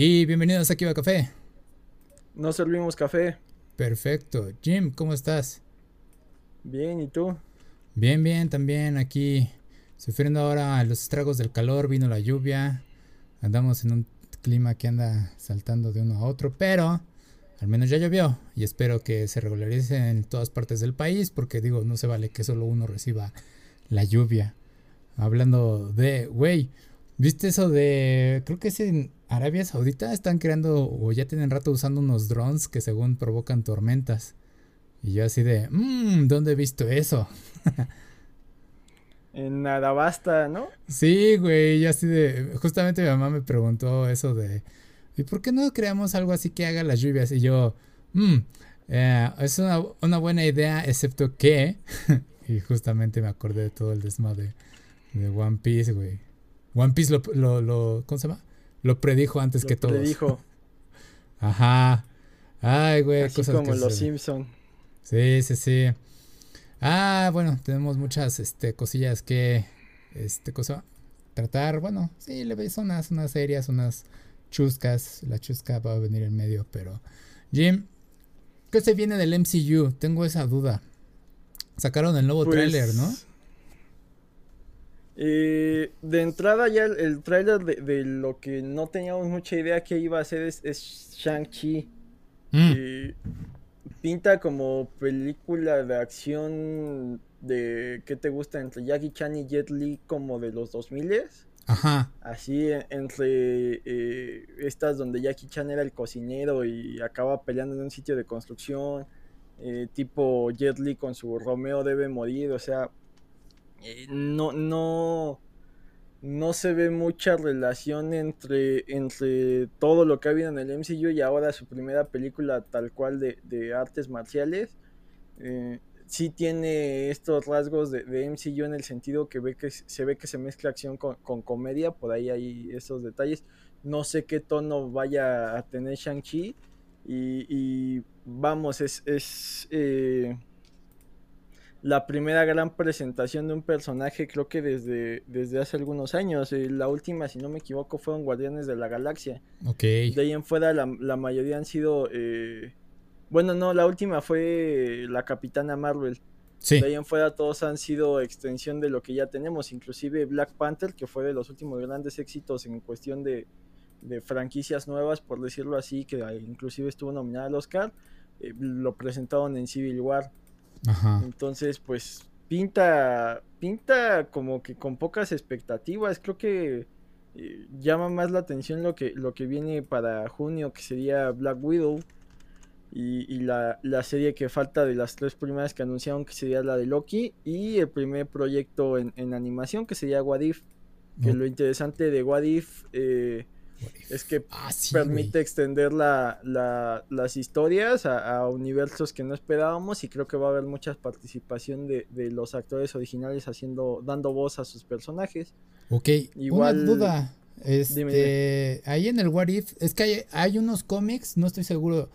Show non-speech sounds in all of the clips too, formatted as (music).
Y bienvenidos aquí a Café. No servimos café. Perfecto. Jim, ¿cómo estás? Bien, ¿y tú? Bien, bien, también aquí sufriendo ahora los estragos del calor, vino la lluvia, andamos en un clima que anda saltando de uno a otro, pero al menos ya llovió y espero que se regularice en todas partes del país porque digo, no se vale que solo uno reciba la lluvia. Hablando de, güey, ¿viste eso de, creo que es en Arabia Saudita, están creando o ya tienen rato usando unos drones que según provocan tormentas? Y yo así de, mmm, ¿dónde he visto eso? (laughs) en Adabasta, ¿no? Sí, güey, yo así de, justamente mi mamá me preguntó eso de, ¿y por qué no creamos algo así que haga las lluvias? Y yo, mmm, es una, una, buena idea, excepto que, (laughs) y justamente me acordé de todo el desmadre de One Piece, güey. One Piece lo, lo, lo ¿cómo se llama? Lo predijo antes que todo. Lo predijo. (laughs) Ajá. Ay, güey, Así como los Simpson. Sí, sí, sí. Ah, bueno, tenemos muchas este, cosillas que este, cosa, tratar. Bueno, sí, le veis unas, unas serias, unas chuscas. La chusca va a venir en medio, pero. Jim, ¿qué se viene del MCU? Tengo esa duda. Sacaron el nuevo trailer, tráiler, ¿no? Eh, de entrada ya el, tráiler de, lo que no teníamos mucha idea que iba a hacer es, Shang-Chi. Mm. Eh, pinta como película de acción de ¿qué te gusta? entre Jackie Chan y Jet Li como de los 2000 Ajá. Así entre eh, estas donde Jackie Chan era el cocinero y acaba peleando en un sitio de construcción, eh, tipo Jet Li con su Romeo debe morir, o sea, eh, no, no, no se ve mucha relación entre, entre todo lo que ha habido en el MCU y ahora su primera película tal cual de, artes marciales. Eh, sí tiene estos rasgos de, MCU en el sentido que, ve que se ve que se mezcla acción con, comedia, por ahí hay esos detalles. No sé qué tono vaya a tener Shang-Chi y, vamos, es... es eh, la primera gran presentación de un personaje creo que desde, desde hace algunos años. Eh, la última, si no me equivoco, fueron Guardianes de la Galaxia. Ok. De ahí en fuera la, mayoría han sido... Eh, bueno, no, la última fue la Capitana Marvel. Sí. De ahí en fuera todos han sido extensión de lo que ya tenemos, inclusive Black Panther, que fue de los últimos grandes éxitos en cuestión de, de franquicias nuevas, por decirlo así, que inclusive estuvo nominada al Oscar, eh, lo presentaron en Civil War. Entonces, pues pinta, pinta como que con pocas expectativas. Creo que eh, llama más la atención lo que, lo que viene para junio, que sería Black Widow. Y, la, serie que falta de las tres primeras que anunciaron, que sería la de Loki. Y el primer proyecto en, animación, que sería Wadif. Que lo interesante de Wadif eh, es que ah, permite extender la, las historias a, universos que no esperábamos y creo que va a haber mucha participación de, los actores originales haciendo dando voz a sus personajes. Ok, Igual, una duda. Este, ahí en el What If, es que hay, unos cómics, no estoy seguro,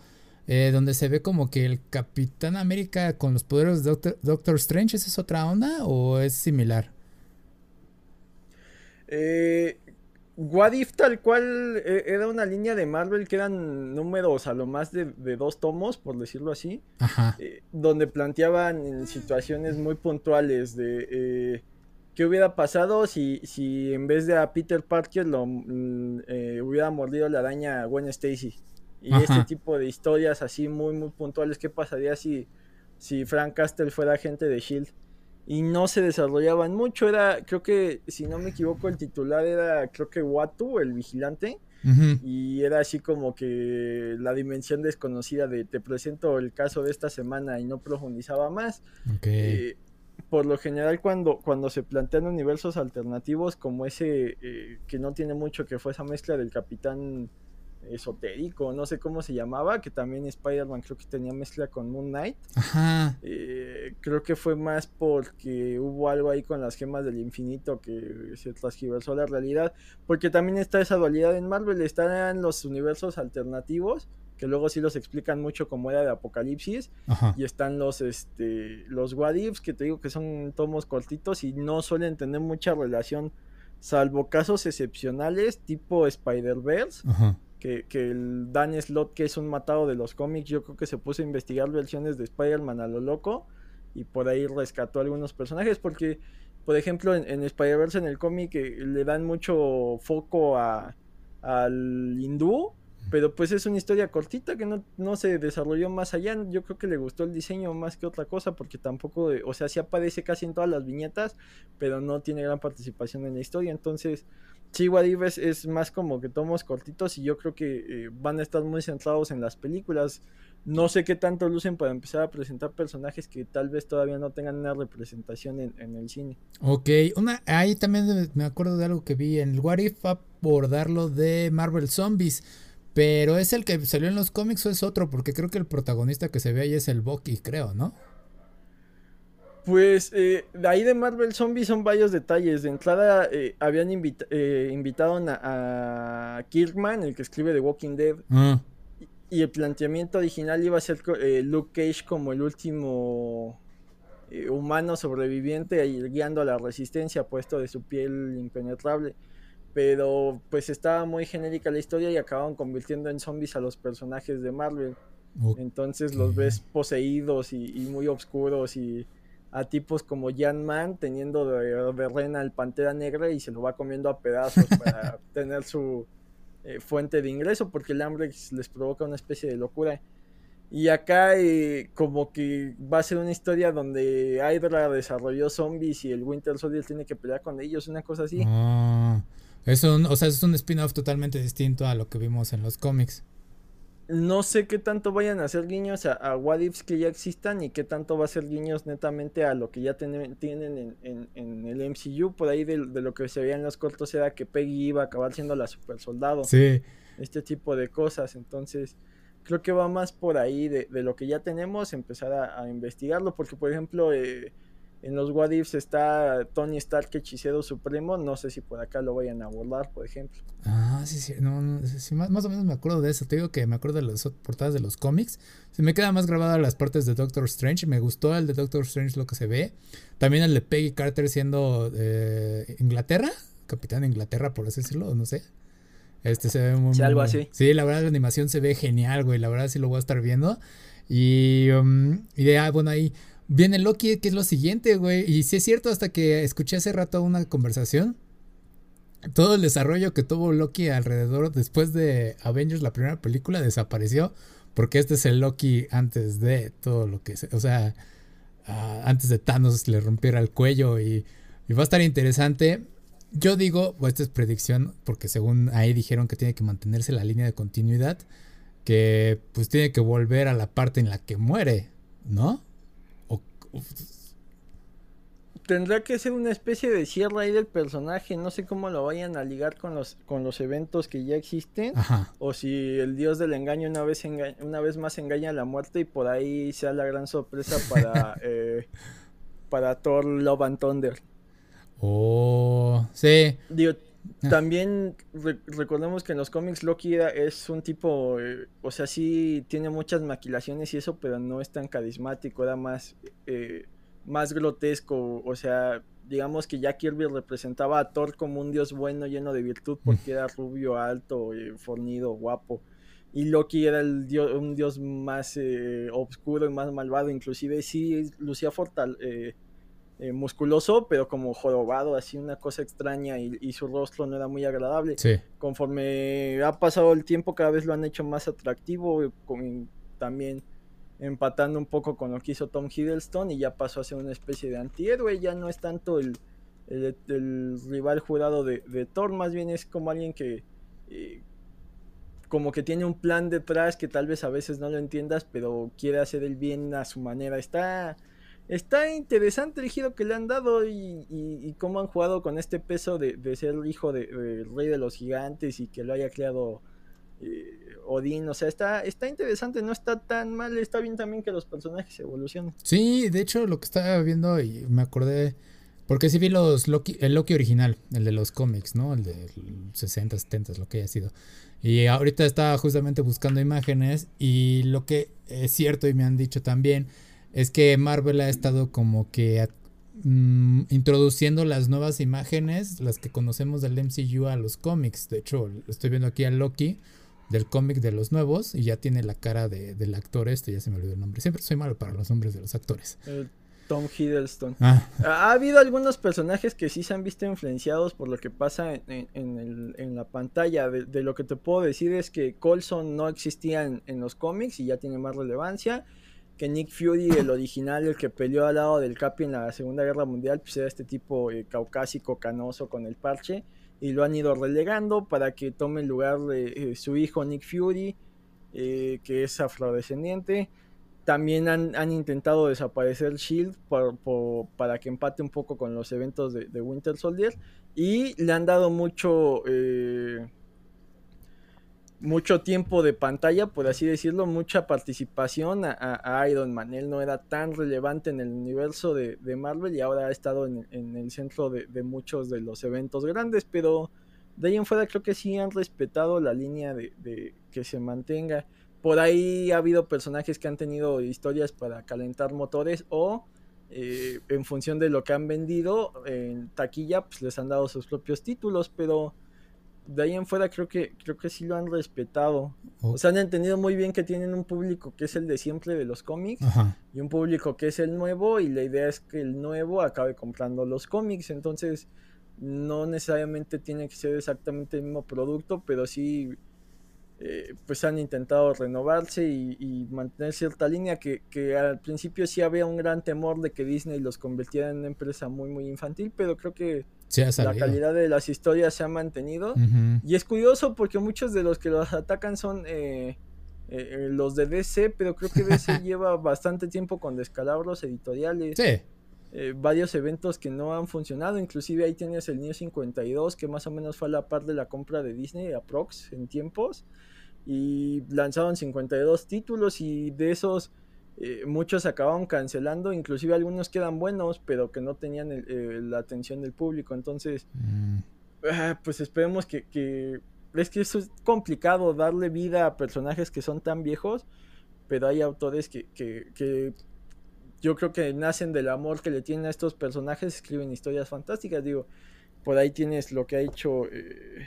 eh, donde se ve como que el Capitán América con los poderes de Doctor, Doctor Strange, ¿esa es otra onda o es similar? Eh, What tal cual eh, era una línea de Marvel que eran números a lo más de, dos tomos, por decirlo así, eh, donde planteaban situaciones muy puntuales de eh, qué hubiera pasado si, si en vez de a Peter Parker lo mm, hubiera mordido la araña a Gwen Stacy. Y este tipo de historias así muy muy puntuales, qué pasaría si, si Frank Castle fuera agente de Shield y no se desarrollaban mucho. Era, creo que, si no me equivoco, el titular era, creo que Watu, el vigilante. Y era así como que la dimensión desconocida de te presento el caso de esta semana y no profundizaba más. Eh, por lo general cuando, cuando se plantean universos alternativos como ese eh, que no tiene mucho que fue esa mezcla del capitán esotérico, no sé cómo se llamaba, que también Spider-Man creo que tenía mezcla con Moon Knight. Ajá. Eh, creo que fue más porque hubo algo ahí con las gemas del infinito que se transgiversó la realidad, porque también está esa dualidad en Marvel, están los universos alternativos, que luego sí los explican mucho como era de Apocalipsis, y están los este los What que te digo que son tomos cortitos y no suelen tener mucha relación salvo casos excepcionales tipo Spider-Verse, que, el Dan Slot, que es un matado de los cómics, yo creo que se puso a investigar versiones de Spider-Man a lo loco y por ahí rescató algunos personajes porque, por ejemplo, en, Spider-Verse en el cómic eh, le dan mucho foco a, al hindú pero pues es una historia cortita que no, se desarrolló más allá. Yo creo que le gustó el diseño más que otra cosa porque tampoco, o sea, sí aparece casi en todas las viñetas, pero no tiene gran participación en la historia. Entonces, sí, Wadif es, más como que tomos cortitos y yo creo que eh, van a estar muy centrados en las películas. No sé qué tanto lucen para empezar a presentar personajes que tal vez todavía no tengan una representación en, el cine. Ok, una, ahí también me acuerdo de algo que vi en el What If abordarlo de Marvel Zombies pero es el que salió en los cómics o es otro, porque creo que el protagonista que se ve ahí es el Bucky, creo, ¿no? Pues eh, de ahí de Marvel Zombies son varios detalles. De entrada eh, habían eh, invitado a, Kirkman, el que escribe The Walking Dead. Ah. Y, el planteamiento original iba a ser Luke Cage como el último humano sobreviviente guiando a la resistencia puesto de su piel impenetrable pero pues estaba muy genérica la historia y acabaron convirtiendo en zombies a los personajes de Marvel. Entonces los ves poseídos y, muy oscuros y a tipos como Jan Man teniendo de, de, rena el Pantera Negra y se lo va comiendo a pedazos (laughs) para tener su eh, fuente de ingreso porque el hambre les provoca una especie de locura. Y acá eh, como que va a ser una historia donde Hydra desarrolló zombies y el Winter Soldier tiene que pelear con ellos, una cosa así. Ah. Es un, o sea, es un spin-off totalmente distinto a lo que vimos en los cómics. No sé qué tanto vayan a hacer guiños a, a what ifs que ya existan y qué tanto va a ser guiños netamente a lo que ya tienen en, el MCU. Por ahí de, lo que se veía en los cortos era que Peggy iba a acabar siendo la super soldado. Sí. Este tipo de cosas. Entonces, creo que va más por ahí de, lo que ya tenemos, empezar a, investigarlo. Porque, por ejemplo, eh, en los What Ifs está Tony Stark, hechicero supremo. No sé si por acá lo vayan a abordar, por ejemplo. Ah, sí, sí. No, más, o menos me acuerdo de eso. Te digo que me acuerdo de las portadas de los cómics. Se me queda más grabada las partes de Doctor Strange. Me gustó el de Doctor Strange lo que se ve. También el de Peggy Carter siendo eh, Inglaterra. Capitán de Inglaterra, por así decirlo. No sé. Este se ve muy. Sí, algo así. Sí, la verdad la animación se ve genial, güey. La verdad sí lo voy a estar viendo. Y, um, y de, ah, bueno, ahí Viene Loki, que es lo siguiente, güey. Y si es cierto, hasta que escuché hace rato una conversación. Todo el desarrollo que tuvo Loki alrededor después de Avengers, la primera película, desapareció. Porque este es el Loki antes de todo lo que... O sea, ah, antes de Thanos le rompiera el cuello y, va a estar interesante. Yo digo, esta es predicción, porque según ahí dijeron que tiene que mantenerse la línea de continuidad, que pues tiene que volver a la parte en la que muere, ¿no? Tendrá que ser una especie de cierre ahí del personaje. No sé cómo lo vayan a ligar con los, con los eventos que ya existen. O si el dios del engaño una vez, una vez más engaña a la muerte y por ahí sea la gran sorpresa para, (laughs) eh, para Thor Love and Thunder. Oh, sí. Ah. También recordemos que en los cómics Loki es un tipo, eh, o sea, sí tiene muchas maquilaciones y eso, pero no es tan carismático, era más, eh, más grotesco, o sea, digamos que Jack Kirby representaba a Thor como un dios bueno, lleno de virtud, porque era rubio, alto, eh, fornido, guapo. Y Loki era el dios, un dios más oscuro y más malvado, inclusive sí lucía fortal, eh, musculoso, pero como jorobado, así una cosa extraña y, su rostro no era muy agradable. Conforme ha pasado el tiempo, cada vez lo han hecho más atractivo, con, también empatando un poco con lo que hizo Tom Hiddleston y ya pasó a ser una especie de antihéroe, ya no es tanto el, el, rival jurado de, Thor, más bien es como alguien que... Eh, como que tiene un plan detrás que tal vez a veces no lo entiendas, pero quiere hacer el bien a su manera. Está, está interesante el giro que le han dado y, cómo han jugado con este peso de, ser el hijo del rey de los gigantes y que lo haya creado eh, Odín. O sea, está, está interesante, no está tan mal. Está bien también que los personajes evolucionen. Sí, de hecho, lo que estaba viendo y me acordé. Porque sí vi los Loki, el Loki original, el de los cómics, ¿no? El de 60, 70, lo que haya sido. Y ahorita estaba justamente buscando imágenes y lo que es cierto y me han dicho también es que Marvel ha estado como que mm, introduciendo las nuevas imágenes, las que conocemos del MCU a los cómics. De hecho, estoy viendo aquí a Loki del cómic de los nuevos y ya tiene la cara de, del actor este, ya se me olvidó el nombre. Siempre soy malo para los nombres de los actores. Tom Hiddleston. Ah. Ha habido algunos personajes que sí se han visto influenciados por lo que pasa en, la pantalla. De, lo que te puedo decir es que Colson no existía en, los cómics y ya tiene más relevancia. Que Nick Fury, el original, el que peleó al lado del Capi en la Segunda Guerra Mundial, pues era este tipo eh, caucásico, canoso con el parche. Y lo han ido relegando para que tome el lugar de eh, su hijo Nick Fury, eh, que es afrodescendiente también han, intentado desaparecer Shield para que empate un poco con los eventos de, Winter Soldier. Y le han dado mucho. Mucho tiempo de pantalla, por así decirlo, mucha participación a, Iron Man. Él no era tan relevante en el universo de, Marvel y ahora ha estado en, el centro de, muchos de los eventos grandes, pero de ahí en fuera creo que sí han respetado la línea de que se mantenga por ahí ha habido personajes que han tenido historias para calentar motores o eh, en función de lo que han vendido en taquilla, pues les han dado sus propios títulos, pero de ahí en fuera creo que creo que sí lo han respetado. O sea, han entendido muy bien que tienen un público que es el de siempre de los cómics y un público que es el nuevo y la idea es que el nuevo acabe comprando los cómics, entonces no necesariamente tiene que ser exactamente el mismo producto, pero sí eh, pues han intentado renovarse y, mantener cierta línea que, al principio sí había un gran temor de que Disney los convirtiera en una empresa muy muy infantil, pero creo que la calidad de las historias se ha mantenido. Y es curioso porque muchos de los que los atacan son eh, eh, los de DC, pero creo que DC (laughs) lleva bastante tiempo con descalabros editoriales. varios eventos que no han funcionado, inclusive ahí tienes el New 52 que más o menos fue a la par de la compra de Disney a Prox en tiempos. Y lanzaron 52 títulos y de esos eh, muchos acabaron cancelando, inclusive algunos quedan buenos, pero que no tenían eh, la atención del público. Entonces, mm. ah, pues esperemos que, que, Es que eso es complicado, darle vida a personajes que son tan viejos, pero hay autores que, que, que yo creo que nacen del amor que le tienen a estos personajes, escriben historias fantásticas. Digo, por ahí tienes lo que ha hecho... Eh,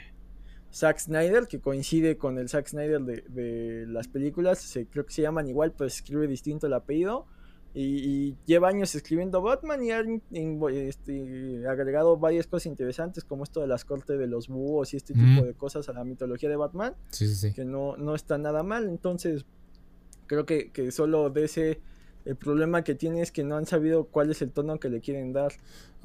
Zack Snyder, que coincide con el Zack Snyder de, las películas, se, creo que se llaman igual, pero escribe distinto el apellido. Y, lleva años escribiendo Batman y ha este, agregado varias cosas interesantes, como esto de las cortes de los búhos y este tipo de cosas a la mitología de Batman, que no, no está nada mal. Entonces, creo que, que solo de ese el problema que tiene es que no han sabido cuál es el tono que le quieren dar.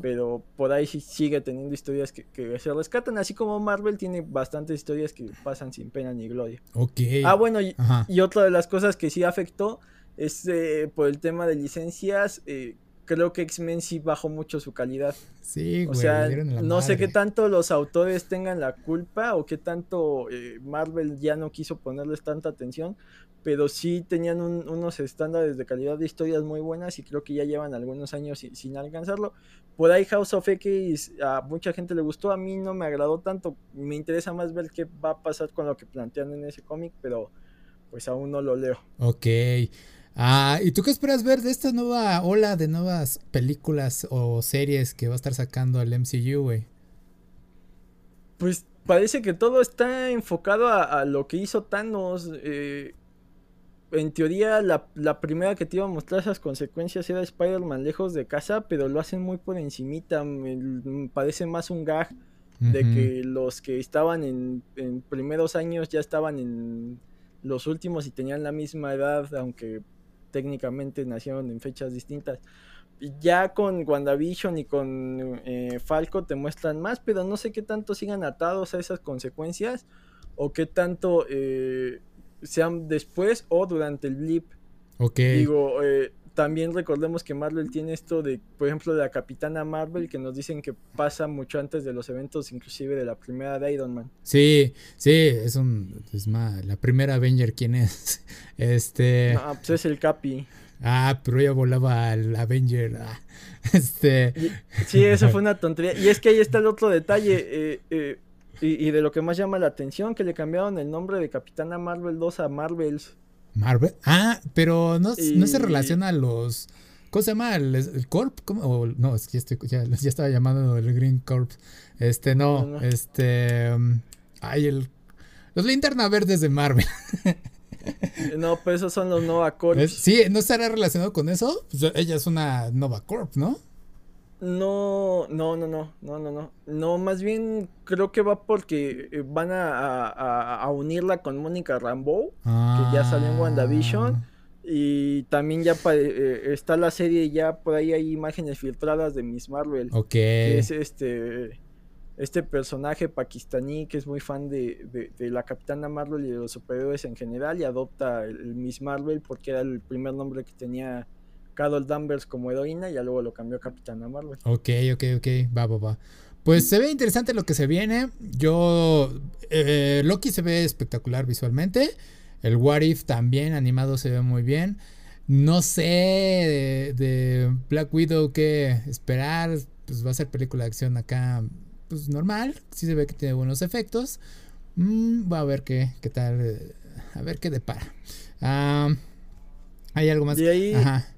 Pero por ahí sí sigue teniendo historias que, se rescatan. Así como Marvel tiene bastantes historias que pasan sin pena ni gloria. Ok. Ah, bueno, y, otra de las cosas que sí afectó es eh, por el tema de licencias. Eh, creo que X-Men sí bajó mucho su calidad. Sí, O sea, no sé qué tanto los autores tengan la culpa o qué tanto eh, Marvel ya no quiso ponerles tanta atención, pero sí tenían unos estándares de calidad de historias muy buenas y creo que ya llevan algunos años sin, alcanzarlo. Por ahí House of X a mucha gente le gustó, a mí no me agradó tanto, me interesa más ver qué va a pasar con lo que plantean en ese cómic, pero pues aún no lo leo. Ok. Ah, ¿y tú qué esperas ver de esta nueva ola de nuevas películas o series que va a estar sacando el MCU, güey? Pues parece que todo está enfocado a, lo que hizo Thanos. Eh, en teoría, la, primera que te iba a mostrar esas consecuencias era Spider-Man lejos de casa, pero lo hacen muy por encimita. Me, parece más un gag de que los que estaban en, en primeros años ya estaban en los últimos y tenían la misma edad, aunque técnicamente nacieron en fechas distintas. Ya con WandaVision y con eh, Falco te muestran más, pero no sé qué tanto sigan atados a esas consecuencias o qué tanto eh, sean después o durante el blip. Ok. Digo, eh, también recordemos que Marvel tiene esto de, por ejemplo, de la Capitana Marvel, que nos dicen que pasa mucho antes de los eventos, inclusive de la primera de Iron Man. Sí, sí, es un. Es más, la primera Avenger, ¿quién es? (laughs) Este. Ah, pues es el Capi. Ah, pero ella volaba al Avenger. Ah, (laughs) este. sí, eso fue (laughs) una tontería. Y es que ahí está el otro detalle. Eh, eh, y, y, de lo que más llama la atención, que le cambiaron el nombre de Capitana Marvel 2 a Marvels. Marvel. Ah, pero no, no se relaciona a los. ¿Cómo se llama? ¿El, Corp? ¿Cómo? no, es que ya, ya, estaba llamando el Green Corp. Este, no, este. Um, ay, el. Los linterna verdes de Marvel. (laughs) no, pues esos son los Nova Corps. Sí, ¿no estará relacionado con eso? Pues ella es una Nova Corp, ¿no? No, no, no, no, no, no, no. No, más bien creo que va porque eh, van a, unirla con Mónica Rambeau, que ya salió en WandaVision. Ah. Y también ya eh, está la serie, ya por ahí hay imágenes filtradas de Miss Marvel. Ok. Que es este, este personaje pakistaní que es muy fan de, la Capitana Marvel y de los superhéroes en general y adopta el Miss Marvel porque era el primer nombre que tenía Carol Danvers como heroína y ya luego lo cambió a Capitana Marvel. Ok, ok, ok, va, va, va. Pues se ve interesante lo que se viene. Yo. Eh, Loki se ve espectacular visualmente. El What If también animado se ve muy bien. No sé de, Black Widow qué esperar. Pues va a ser película de acción acá. Pues normal. Sí se ve que tiene buenos efectos. Mm, va a ver qué, qué tal. Eh, a ver qué depara. Ah, ¿Hay algo más? De ahí, Ajá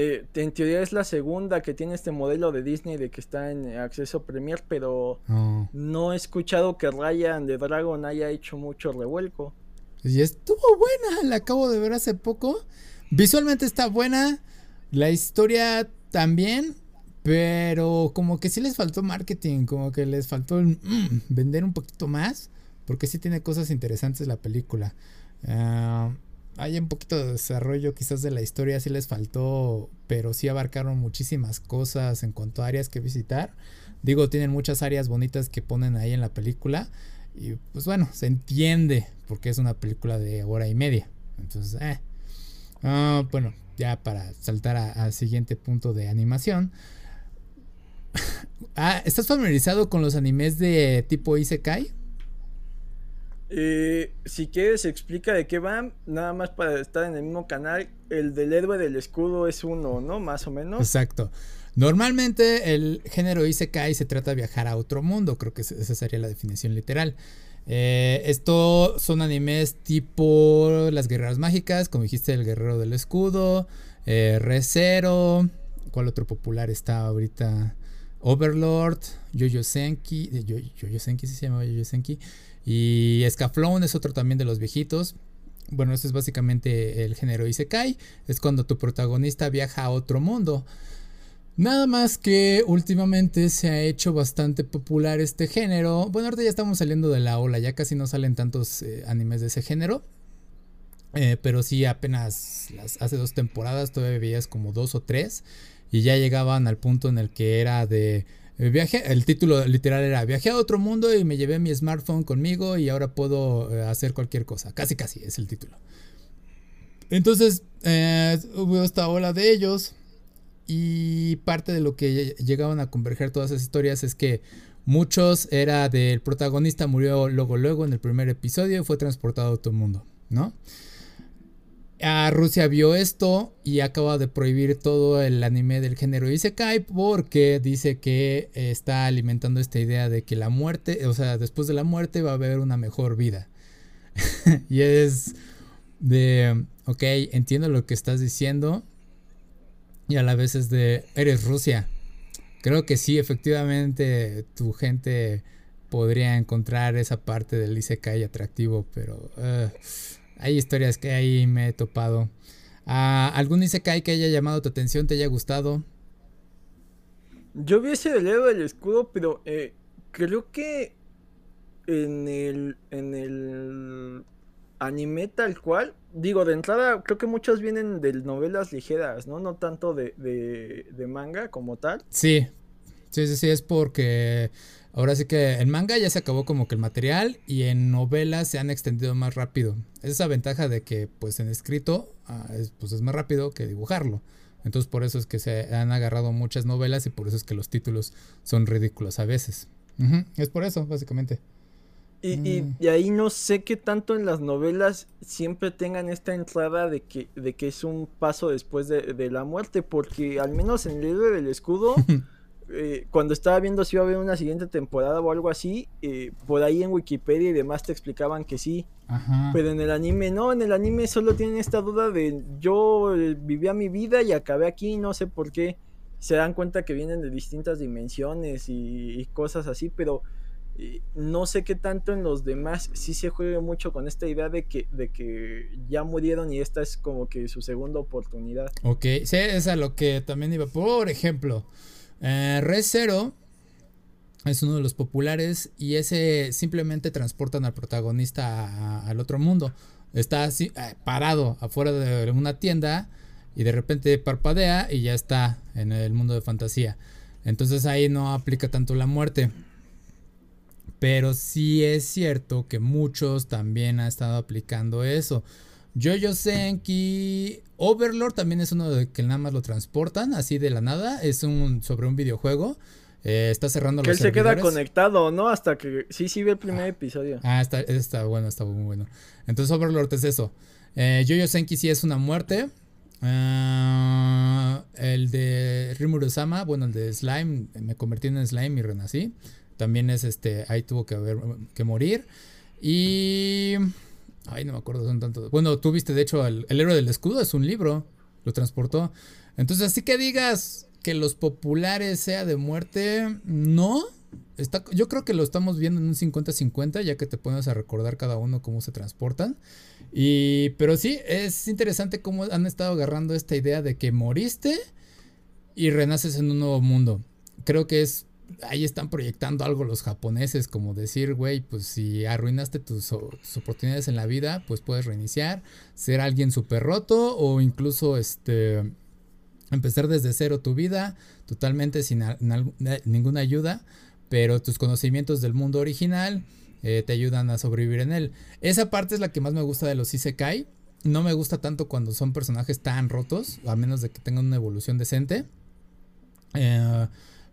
eh, en teoría es la segunda que tiene este modelo de Disney de que está en acceso Premier, pero oh. no he escuchado que Ryan de Dragon haya hecho mucho revuelco. Y estuvo buena, la acabo de ver hace poco. Visualmente está buena, la historia también, pero como que sí les faltó marketing, como que les faltó mm, vender un poquito más, porque sí tiene cosas interesantes la película. Ah, hay un poquito de desarrollo quizás de la historia, sí les faltó, pero sí abarcaron muchísimas cosas en cuanto a áreas que visitar. Digo, tienen muchas áreas bonitas que ponen ahí en la película. Y pues bueno, se entiende porque es una película de hora y media. Entonces, eh. Ah, bueno, ya para saltar al siguiente punto de animación. (laughs) ah, ¿Estás familiarizado con los animes de tipo Isekai? Eh, si quieres, explica de qué van, nada más para estar en el mismo canal. El del héroe del escudo es uno, ¿no? Más o menos. Exacto. Normalmente el género Isekai se trata de viajar a otro mundo, creo que esa sería la definición literal. Eh, esto son animes tipo Las Guerreras Mágicas, como dijiste, el Guerrero del Escudo, eh, Recero, ¿cuál otro popular está ahorita? Overlord, Yoyo Senki, Yoyo se llama Yoyo Senki. Y Scaflón es otro también de los viejitos. Bueno, eso es básicamente el género Isekai. Es cuando tu protagonista viaja a otro mundo. Nada más que últimamente se ha hecho bastante popular este género. Bueno, ahorita ya estamos saliendo de la ola, ya casi no salen tantos eh, animes de ese género. Eh, pero sí, apenas hace dos temporadas todavía veías como dos o tres. Y ya llegaban al punto en el que era de Viaje, el título literal era Viajé a otro mundo y me llevé mi smartphone conmigo y ahora puedo eh, hacer cualquier cosa. Casi, casi es el título. Entonces, eh, hubo esta ola de ellos y parte de lo que llegaban a converger todas esas historias es que muchos era del protagonista murió luego luego en el primer episodio y fue transportado a otro mundo, ¿no? A Rusia vio esto y acaba de prohibir todo el anime del género Isekai porque dice que está alimentando esta idea de que la muerte, o sea, después de la muerte va a haber una mejor vida. (laughs) y es de, ok, entiendo lo que estás diciendo y a la vez es de, eres Rusia. Creo que sí, efectivamente tu gente podría encontrar esa parte del Isekai atractivo, pero... Uh, hay historias que ahí me he topado. Ah, ¿Algún Isekai que haya llamado tu atención, te haya gustado? Yo vi ese del del escudo, pero eh, creo que en el, en el anime tal cual, digo, de entrada, creo que muchos vienen de novelas ligeras, ¿no? No tanto de, de manga como tal. Sí, sí, sí, sí, es porque Ahora sí que en manga ya se acabó como que el material y en novelas se han extendido más rápido. Es esa ventaja de que pues en escrito ah, es, pues es más rápido que dibujarlo. Entonces por eso es que se han agarrado muchas novelas y por eso es que los títulos son ridículos a veces. Es por eso, básicamente. Y, mm. y, ahí no sé qué tanto en las novelas siempre tengan esta entrada de que, de que es un paso después de, de la muerte, porque al menos en el libro del escudo (laughs) Eh, cuando estaba viendo si iba a haber una siguiente temporada o algo así, eh, por ahí en Wikipedia y demás te explicaban que sí. Pero en el anime no, en el anime solo tienen esta duda de yo eh, vivía mi vida y acabé aquí, no sé por qué. Se dan cuenta que vienen de distintas dimensiones y, cosas así, pero no sé qué tanto en los demás sí se juegue mucho con esta idea de que, de que ya murieron y esta es como que su segunda oportunidad. Ok, sí, es a lo que también iba. Por ejemplo, eh, es uno de los populares y ese simplemente transportan al protagonista al otro mundo. Está así, eh, parado afuera de una tienda y de repente parpadea y ya está en el mundo de fantasía. Entonces ahí no aplica tanto la muerte. Pero sí es cierto que muchos también han estado aplicando eso. Jojo Senki Overlord también es uno de que nada más lo transportan así de la nada. Es un sobre un videojuego. Eh, está cerrando que él se queda conectado, ¿no? Hasta que sí, sí ve el primer episodio. Ah, está, está bueno, está muy bueno. Entonces Overlord es eso. Eh, Jojo Senki sí es una muerte. Ah, el de Rimuru Sama, bueno, el de Slime, me convertí en Slime y renací. También es este, ahí tuvo que haber que morir. Y. Ay, no me acuerdo, son tantos. Bueno, tú viste, de hecho, el, héroe del escudo es un libro. Lo transportó. Entonces, así que digas que los populares sea de muerte, no. Está, yo creo que lo estamos viendo en un 50-50, ya que te pones a recordar cada uno cómo se transportan. Y, pero sí, es interesante cómo han estado agarrando esta idea de que moriste y renaces en un nuevo mundo. Creo que es ahí están proyectando algo los japoneses, como decir, güey, pues si arruinaste tus, oportunidades en la vida, pues puedes reiniciar, ser alguien súper roto o incluso este empezar desde cero tu vida, totalmente sin ninguna ayuda, pero tus conocimientos del mundo original eh, te ayudan a sobrevivir en él. Esa parte es la que más me gusta de los Isekai. No me gusta tanto cuando son personajes tan rotos, a menos de que tengan una evolución decente. Eh,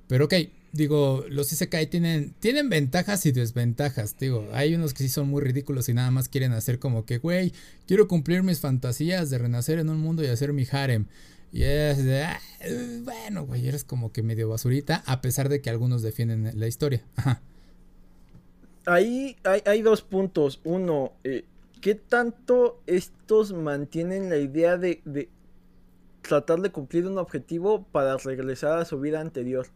pero ok, digo, los Isekai tienen, tienen ventajas y desventajas, digo, hay unos que sí son muy ridículos y nada más quieren hacer como que, güey, quiero cumplir mis fantasías de renacer en un mundo y hacer mi harem. Y es de, ah, bueno, güey, eres como que medio basurita, a pesar de que algunos defienden la historia. Ajá. Ahí hay, dos puntos. Uno, eh, ¿qué tanto estos mantienen la idea de, de tratar de cumplir un objetivo para regresar a su vida anterior?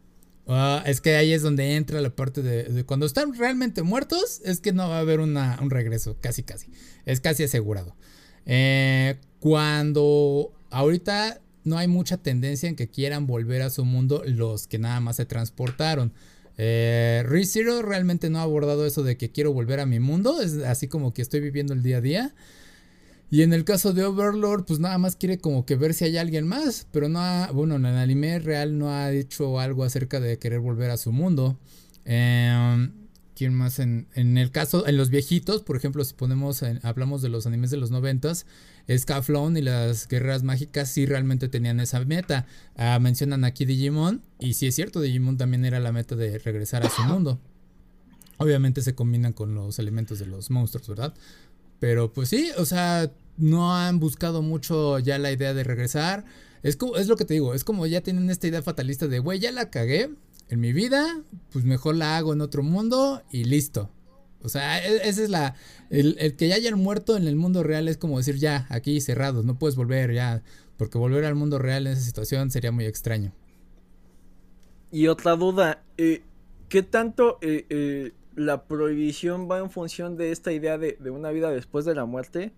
Ah, es que ahí es donde entra la parte de, cuando están realmente muertos, es que no va a haber un regreso, casi casi. Es casi asegurado. Eh, cuando ahorita no hay mucha tendencia en que quieran volver a su mundo los que nada más se transportaron. Eh, ReZero realmente no ha abordado eso de que quiero volver a mi mundo, es así como que estoy viviendo el día a día. Y en el caso de Overlord, pues nada más quiere como que ver si hay alguien más, pero no ha, bueno, en el anime real no ha dicho algo acerca de querer volver a su mundo. Em, ¿Quién más? En, el caso, en los viejitos, por ejemplo, si ponemos, hablamos de los animes de los noventas, Scaflón y las guerreras mágicas sí realmente tenían esa meta. Ah, mencionan aquí Digimon, y sí es cierto, Digimon también era la meta de regresar a su mundo. Obviamente se combinan con los elementos de los monstruos, ¿verdad? Pero pues sí, o sea, no han buscado mucho ya la idea de regresar. Es, como, es lo que te digo, es como ya tienen esta idea fatalista de, güey, ya la cagué en mi vida, pues mejor la hago en otro mundo y listo. O sea, e, ese es la... El, el, que ya hayan muerto en el mundo real es como decir, ya, aquí cerrados, no puedes volver ya, porque volver al mundo real en esa situación sería muy extraño. Y otra duda, eh, ¿qué tanto eh, eh, la prohibición va en función de esta idea de, una vida después de la muerte?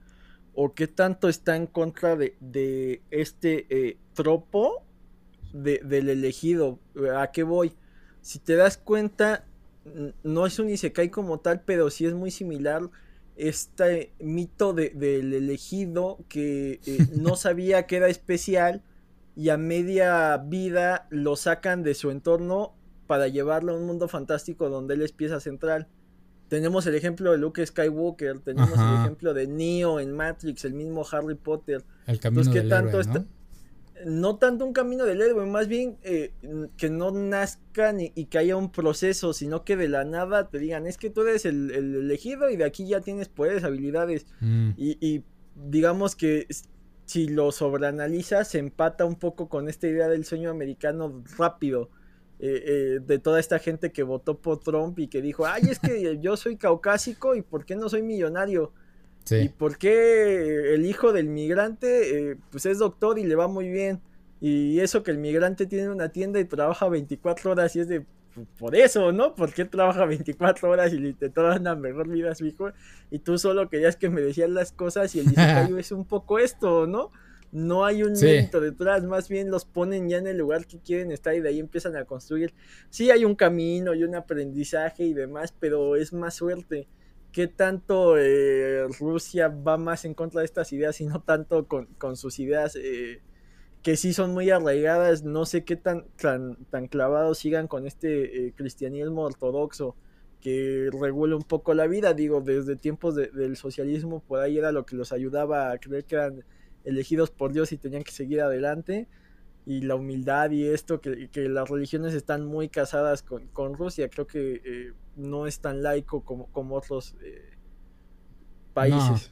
¿O qué tanto está en contra de, este eh, tropo del elegido? ¿A qué voy? Si te das cuenta, no es un Isekai como tal, pero sí es muy similar este mito del elegido que eh, (laughs) no sabía que era especial y a media vida lo sacan de su entorno para llevarlo a un mundo fantástico donde él es pieza central. Tenemos el ejemplo de Luke Skywalker, tenemos el ejemplo de Neo en Matrix, el mismo Harry Potter. El camino del tanto héroe, ¿no? tanto un camino del héroe, más bien eh, que no nazcan y, que haya un proceso, sino que de la nada te digan, es que tú eres el, elegido y de aquí ya tienes poderes, habilidades. Mm. Y, y, digamos que si lo sobreanalizas, se empata un poco con esta idea del sueño americano rápido eh, eh, de toda esta gente que votó por Trump y que dijo, ay, es que yo soy caucásico y ¿por qué no soy millonario? ¿Y por qué el hijo del migrante, eh, pues es doctor y le va muy bien? Y eso que el migrante tiene una tienda y trabaja 24 horas y es de, por eso, ¿no? Porque trabaja 24 horas y te toda una mejor vida su hijo? Y tú solo querías que me decías las cosas y el (laughs) Isekai es un poco esto, ¿no? No hay un mérito detrás, más bien los ponen ya en el lugar que quieren estar y de ahí empiezan a construir. Sí hay un camino y un aprendizaje y demás, pero es más suerte. ¿Qué tanto eh, Rusia va más en contra de estas ideas y no tanto con, sus ideas eh, que sí son muy arraigadas? No sé qué tan, tan, tan clavados sigan con este eh, cristianismo ortodoxo que regula un poco la vida. Digo, desde tiempos del socialismo por ahí era lo que los ayudaba a creer que eran elegidos por Dios y tenían que seguir adelante. Y la humildad y esto, que, las religiones están muy casadas con, Rusia, creo que eh, no es tan laico como, como otros eh, países.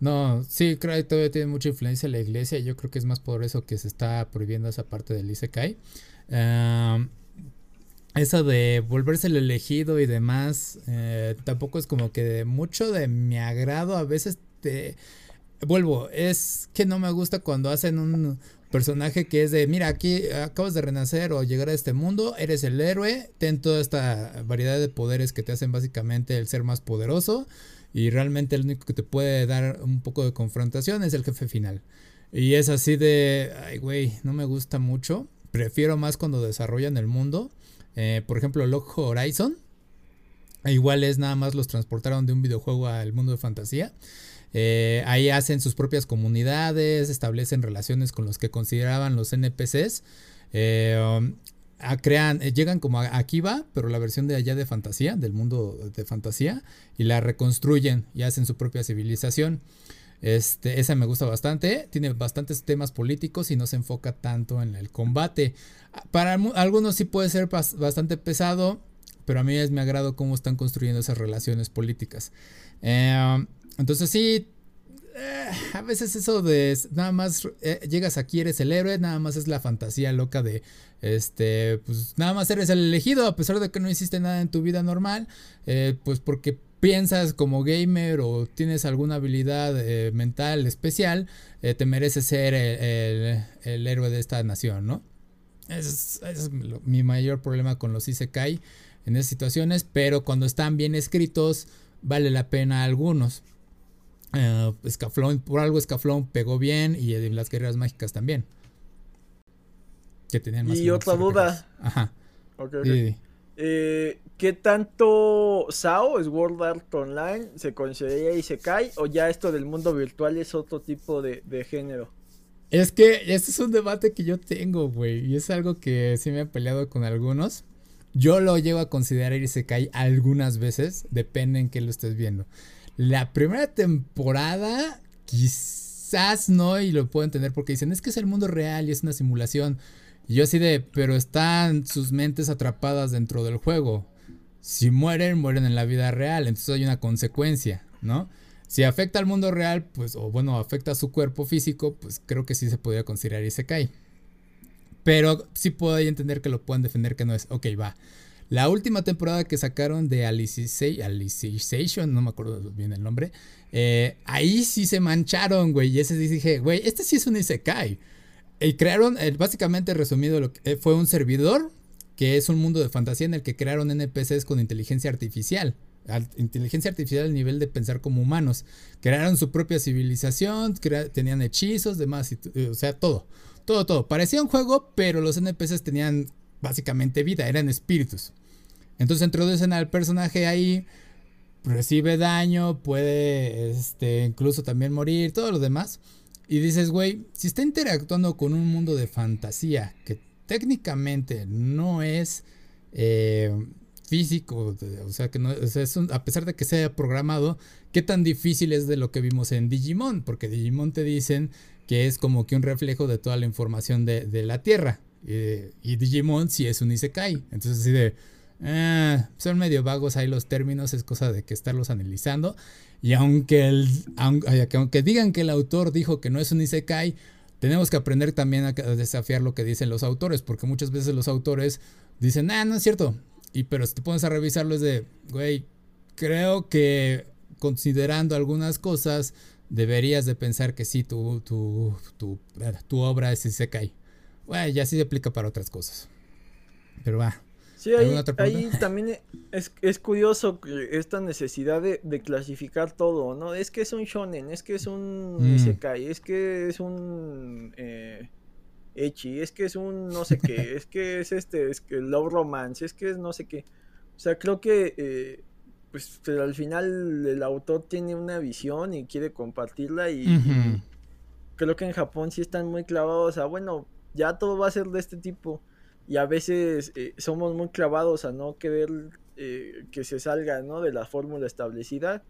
No. sí, creo que todavía tiene mucha influencia la iglesia. Yo creo que es más por eso que se está prohibiendo esa parte del Isekai. eso de volverse el elegido y demás, eh, tampoco es como que mucho de mi agrado. A veces te vuelvo, es que no me gusta cuando hacen un personaje que es de, mira, aquí acabas de renacer o llegar a este mundo, eres el héroe, ten toda esta variedad de poderes que te hacen básicamente el ser más poderoso y realmente el único que te puede dar un poco de confrontación es el jefe final. Y es así de, ay güey, no me gusta mucho, prefiero más cuando desarrollan el mundo. Eh, por ejemplo, Lock Horizon, igual es nada más los transportaron de un videojuego al mundo de fantasía. Eh, ahí hacen sus propias comunidades, establecen relaciones con los que consideraban los NPCs. Eh, um, crean, eh, llegan como a Akiva, pero la versión de allá de fantasía, del mundo de fantasía, y la reconstruyen y hacen su propia civilización. Este, esa me gusta bastante. Tiene bastantes temas políticos y no se enfoca tanto en el combate. Para algunos sí puede ser bastante pesado, pero a mí es mi agrado cómo están construyendo esas relaciones políticas. Um, entonces sí, eh, a veces eso de nada más eh, llegas aquí, eres el héroe, nada más es la fantasía loca de, este, pues nada más eres el elegido, a pesar de que no hiciste nada en tu vida normal, eh, pues porque piensas como gamer o tienes alguna habilidad mental especial, te mereces ser el, héroe de esta nación, ¿no? Ese es, mi mayor problema con los Isekai en esas situaciones, pero cuando están bien escritos, vale la pena algunos. Uh, por algo Escaflón pegó bien y las guerreras mágicas también. Que tenían más Y otra duda. Ajá. Eh, ¿Qué tanto SAO es World Art Online? ¿Se considera y se cae? ¿O ya esto del mundo virtual es otro tipo de, género? Es que este es un debate que yo tengo, güey. Y es algo que sí me he peleado con algunos. Yo lo llevo a considerar y se cae algunas veces. Depende en qué lo estés viendo. La primera temporada, quizás no, y lo puedo entender porque dicen, es que es el mundo real y es una simulación. Y yo así de, pero están sus mentes atrapadas dentro del juego. Si mueren, mueren en la vida real, entonces hay una consecuencia, ¿no? Si afecta al mundo real, pues, o bueno, afecta a su cuerpo físico, pues creo que sí se podría considerar y se cae. Pero sí puedo entender que lo puedan defender que no es, ok, va. La última temporada que sacaron de Alicization, no me acuerdo bien el nombre, eh, ahí sí se mancharon, güey. Y ese dije, güey, este sí es un Isekai. Y crearon, eh, básicamente resumido, lo que, eh, fue un servidor que es un mundo de fantasía en el que crearon NPCs con inteligencia artificial. inteligencia artificial al nivel de pensar como humanos. Crearon su propia civilización, tenían hechizos, demás, o sea, todo. Todo, todo. Parecía un juego, pero los NPCs tenían básicamente vida, eran espíritus. Entonces introducen al personaje ahí, recibe daño, puede este, incluso también morir, todo lo demás. Y dices, güey, si está interactuando con un mundo de fantasía que técnicamente no es eh, físico, o sea, que no es a pesar de que sea programado, qué tan difícil es de lo que vimos en Digimon, porque Digimon te dicen que es como que un reflejo de toda la información de, de la Tierra. Eh, y Digimon sí es un Isekai. Entonces así de... Eh, son medio vagos ahí los términos, es cosa de que estarlos analizando. Y aunque, el, aunque, digan que el autor dijo que no es un Isekai, tenemos que aprender también a desafiar lo que dicen los autores, porque muchas veces los autores dicen, ah, no es cierto. Y pero si te pones a revisarlo es de, güey, creo que considerando algunas cosas, deberías de pensar que sí, tu, tu, tu, tu obra es Isekai. Bueno, ya sí se aplica para otras cosas. Pero va. Sí, ahí, ahí también es, es, curioso esta necesidad de, de, clasificar todo, ¿no? Es que es un shonen, es que es un mm. isekai, es que es un eh, echi, es que es un no sé qué, (laughs) es que es este, es que love romance, es que es no sé qué. O sea, creo que eh, pues al final el autor tiene una visión y quiere compartirla y, y creo que en Japón sí están muy clavados a, bueno, ya todo va a ser de este tipo. Y a veces eh, somos muy clavados a no querer eh, que se salga ¿no? de la fórmula establecida.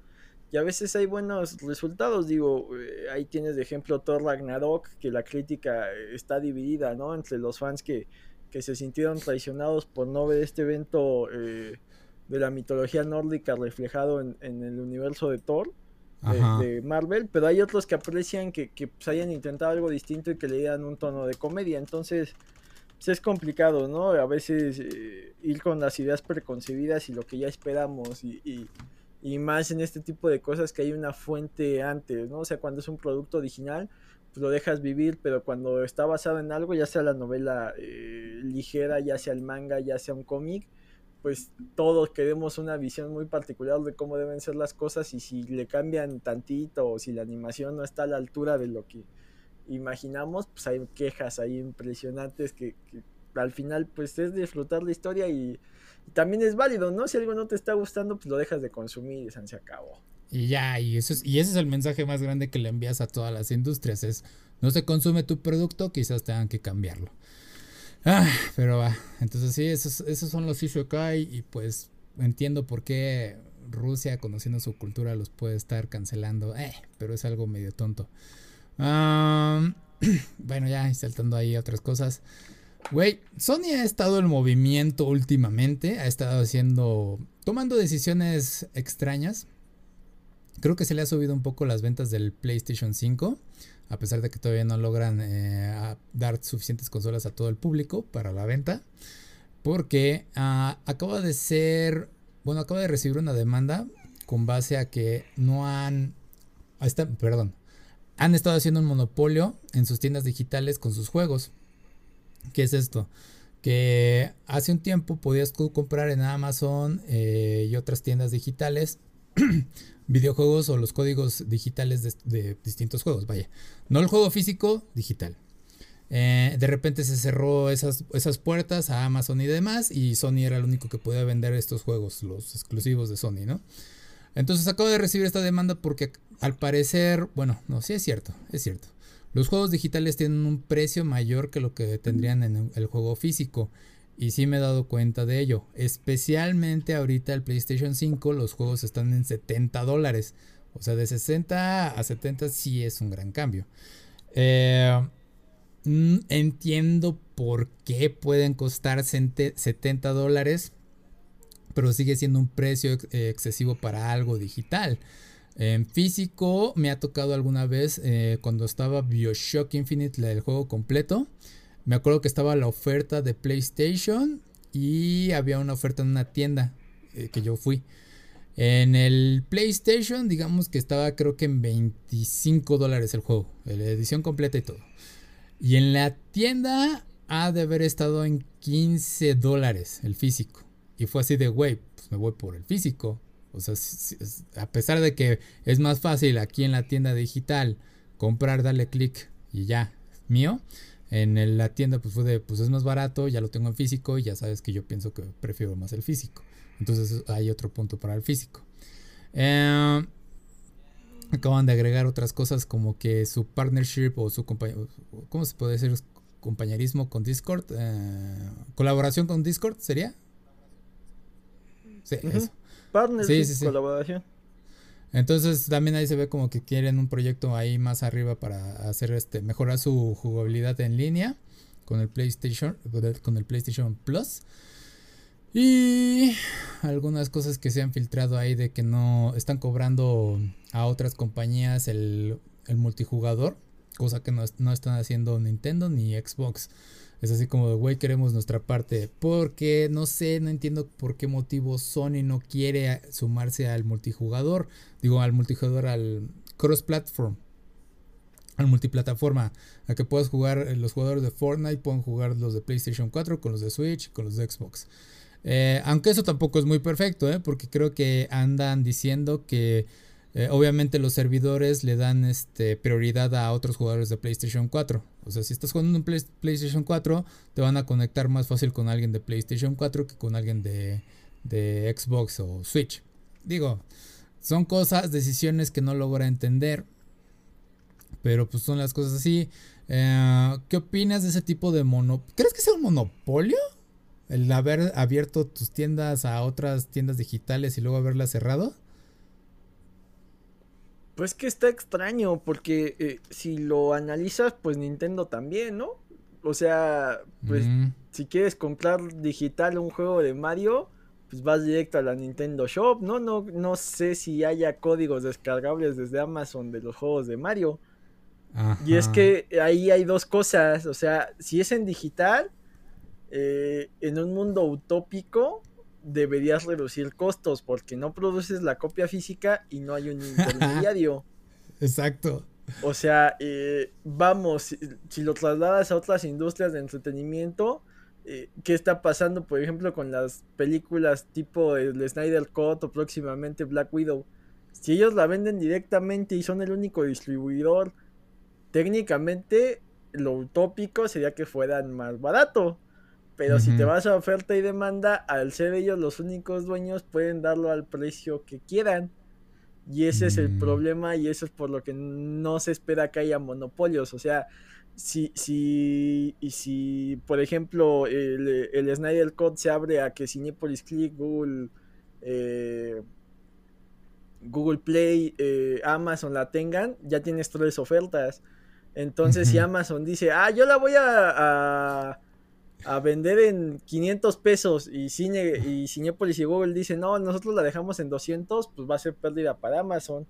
Y a veces hay buenos resultados digo eh, ahí tienes de ejemplo Thor Ragnarok que la crítica está dividida no entre los fans que, que se sintieron traicionados por no ver este evento de la mitología nórdica reflejado en, en el universo de Thor de, Marvel, pero hay otros que aprecian que, que pues, hayan intentado algo distinto y que le dieran un tono de comedia. Entonces, es complicado, ¿no? A veces eh, ir con las ideas preconcebidas y lo que ya esperamos y, y, más en este tipo de cosas que hay una fuente antes, ¿no? O sea, cuando es un producto original, pues lo dejas vivir, pero cuando está basado en algo, ya sea la novela eh, ligera, ya sea el manga, ya sea un cómic, pues todos queremos una visión muy particular de cómo deben ser las cosas y si le cambian tantito o si la animación no está a la altura de lo que imaginamos, pues hay quejas ahí impresionantes que, al final pues es disfrutar la historia y, también es válido, ¿no? Si algo no te está gustando, pues lo dejas de consumir y se acabó. Y ya, y eso es, y ese es el mensaje más grande que le envías a todas las industrias, es no se consume tu producto, quizás tengan que cambiarlo. Ah, pero va, entonces sí, esos, esos son los Ishokai y pues entiendo por qué Rusia, conociendo su cultura, los puede estar cancelando, eh, pero es algo medio tonto. (clears throat) bueno, ya saltando ahí otras cosas. Güey, Sony ha estado en movimiento últimamente, ha estado haciendo, tomando decisiones extrañas. Creo que se le ha subido un poco las ventas del PlayStation 5, a pesar de que todavía no logran eh, dar suficientes consolas a todo el público para la venta. Porque uh, acaba de ser, bueno, acaba de recibir una demanda con base a que no han, está, perdón, han estado haciendo un monopolio en sus tiendas digitales con sus juegos. ¿Qué es esto? Que hace un tiempo podías comprar en Amazon eh, y otras tiendas digitales (clears throat) videojuegos o los códigos digitales de, distintos juegos. Vaya, no el juego físico, digital. Eh, de repente se cerró esas, esas puertas a Amazon y demás y Sony era el único que podía vender estos juegos, los exclusivos de Sony, ¿no? Entonces acabo de recibir esta demanda porque al parecer, bueno, no, sí es cierto, es cierto. Los juegos digitales tienen un precio mayor que lo que tendrían en el juego físico. Y sí me he dado cuenta de ello. Especialmente ahorita el PlayStation 5 los juegos están en 70 dólares. O sea, de 60 a 70 sí es un gran cambio. Eh, mm, entiendo por qué pueden costar 70 dólares pero sigue siendo un precio eh, excesivo para algo digital. En físico me ha tocado alguna vez eh, cuando estaba Bioshock Infinite, el juego completo. Me acuerdo que estaba la oferta de PlayStation y había una oferta en una tienda eh, que yo fui. En el PlayStation, digamos que estaba creo que en 25 dólares el juego, la edición completa y todo. Y en la tienda ha de haber estado en 15 dólares el físico. Y fue así de, güey, pues me voy por el físico. O sea, a pesar de que es más fácil aquí en la tienda digital comprar, darle clic y ya, mío. En la tienda pues fue de, pues es más barato, ya lo tengo en físico y ya sabes que yo pienso que prefiero más el físico. Entonces hay otro punto para el físico. Eh, acaban de agregar otras cosas como que su partnership o su compañero, ¿cómo se puede decir? Compañerismo con Discord, eh, colaboración con Discord sería. Sí, eso. colaboración. Entonces también ahí se ve como que quieren un proyecto ahí más arriba para hacer este mejorar su jugabilidad en línea con el PlayStation con el PlayStation Plus. Y algunas cosas que se han filtrado ahí de que no están cobrando a otras compañías el, multijugador, cosa que no, no están haciendo Nintendo ni Xbox. Es así como de, güey, queremos nuestra parte. Porque no sé, no entiendo por qué motivo Sony no quiere sumarse al multijugador. Digo, al multijugador, al cross-platform. Al multiplataforma. A que puedas jugar, eh, los jugadores de Fortnite pueden jugar los de PlayStation 4 con los de Switch con los de Xbox. Eh, aunque eso tampoco es muy perfecto, ¿eh? porque creo que andan diciendo que eh, obviamente los servidores le dan este, prioridad a otros jugadores de PlayStation 4. O sea, si estás jugando en PlayStation 4, te van a conectar más fácil con alguien de PlayStation 4 que con alguien de, de Xbox o Switch. Digo, son cosas, decisiones que no logra entender. Pero pues son las cosas así. Eh, ¿Qué opinas de ese tipo de monopolio? ¿Crees que sea un monopolio? El haber abierto tus tiendas a otras tiendas digitales y luego haberlas cerrado. Pues que está extraño, porque eh, si lo analizas, pues Nintendo también, ¿no? O sea, pues si quieres comprar digital un juego de Mario, pues vas directo a la Nintendo Shop, ¿no? No, no sé si haya códigos descargables desde Amazon de los juegos de Mario. Y es que ahí hay dos cosas, o sea, si es en digital, eh, en un mundo utópico, deberías reducir costos porque no produces la copia física y no hay un intermediario. (laughs) Exacto. O sea, eh, vamos, si, lo trasladas a otras industrias de entretenimiento, eh, ¿qué está pasando, por ejemplo, con las películas tipo el Snyder Cut o próximamente Black Widow? Si ellos la venden directamente y son el único distribuidor técnicamente lo utópico sería que fueran más barato. Pero si te vas a oferta y demanda, al ser ellos los únicos dueños, pueden darlo al precio que quieran. Y ese es el mm. problema y eso es por lo que no se espera que haya monopolios. O sea, si, si, y si por ejemplo, el, el Snyder Code se abre a que Cinepolis Click, Google, eh, Google Play, eh, Amazon la tengan, ya tienes tres ofertas. Entonces, si Amazon dice, ah, yo la voy a, a, vender en 500 pesos y, Cine, y Cinepolis y Google dicen, no, nosotros la dejamos en 200, pues va a ser pérdida para Amazon.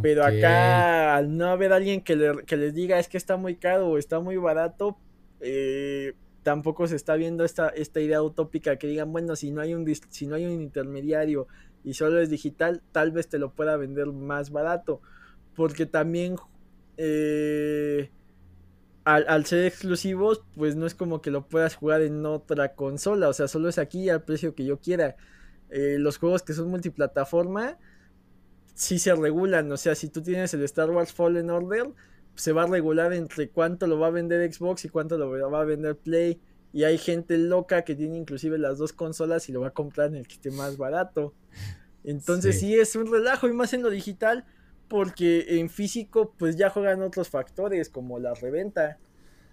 Pero acá, al no haber alguien que, les diga es que está muy caro o está muy barato, eh, tampoco se está viendo esta, esta idea utópica que digan, bueno, si no, hay un, si no hay un intermediario y solo es digital, tal vez te lo pueda vender más barato. Porque también eh, al, ser exclusivos, pues no es como que lo puedas jugar en otra consola. O sea, solo es aquí al precio que yo quiera. Eh, los juegos que son multiplataforma, sí se regulan. O sea, si tú tienes el Star Wars Fallen Order, se va a regular entre cuánto lo va a vender Xbox y cuánto lo va a vender Play. Y hay gente loca que tiene inclusive las dos consolas y lo va a comprar en el que esté más barato. Entonces sí es un relajo y más en lo digital porque en físico pues ya juegan otros factores como la reventa.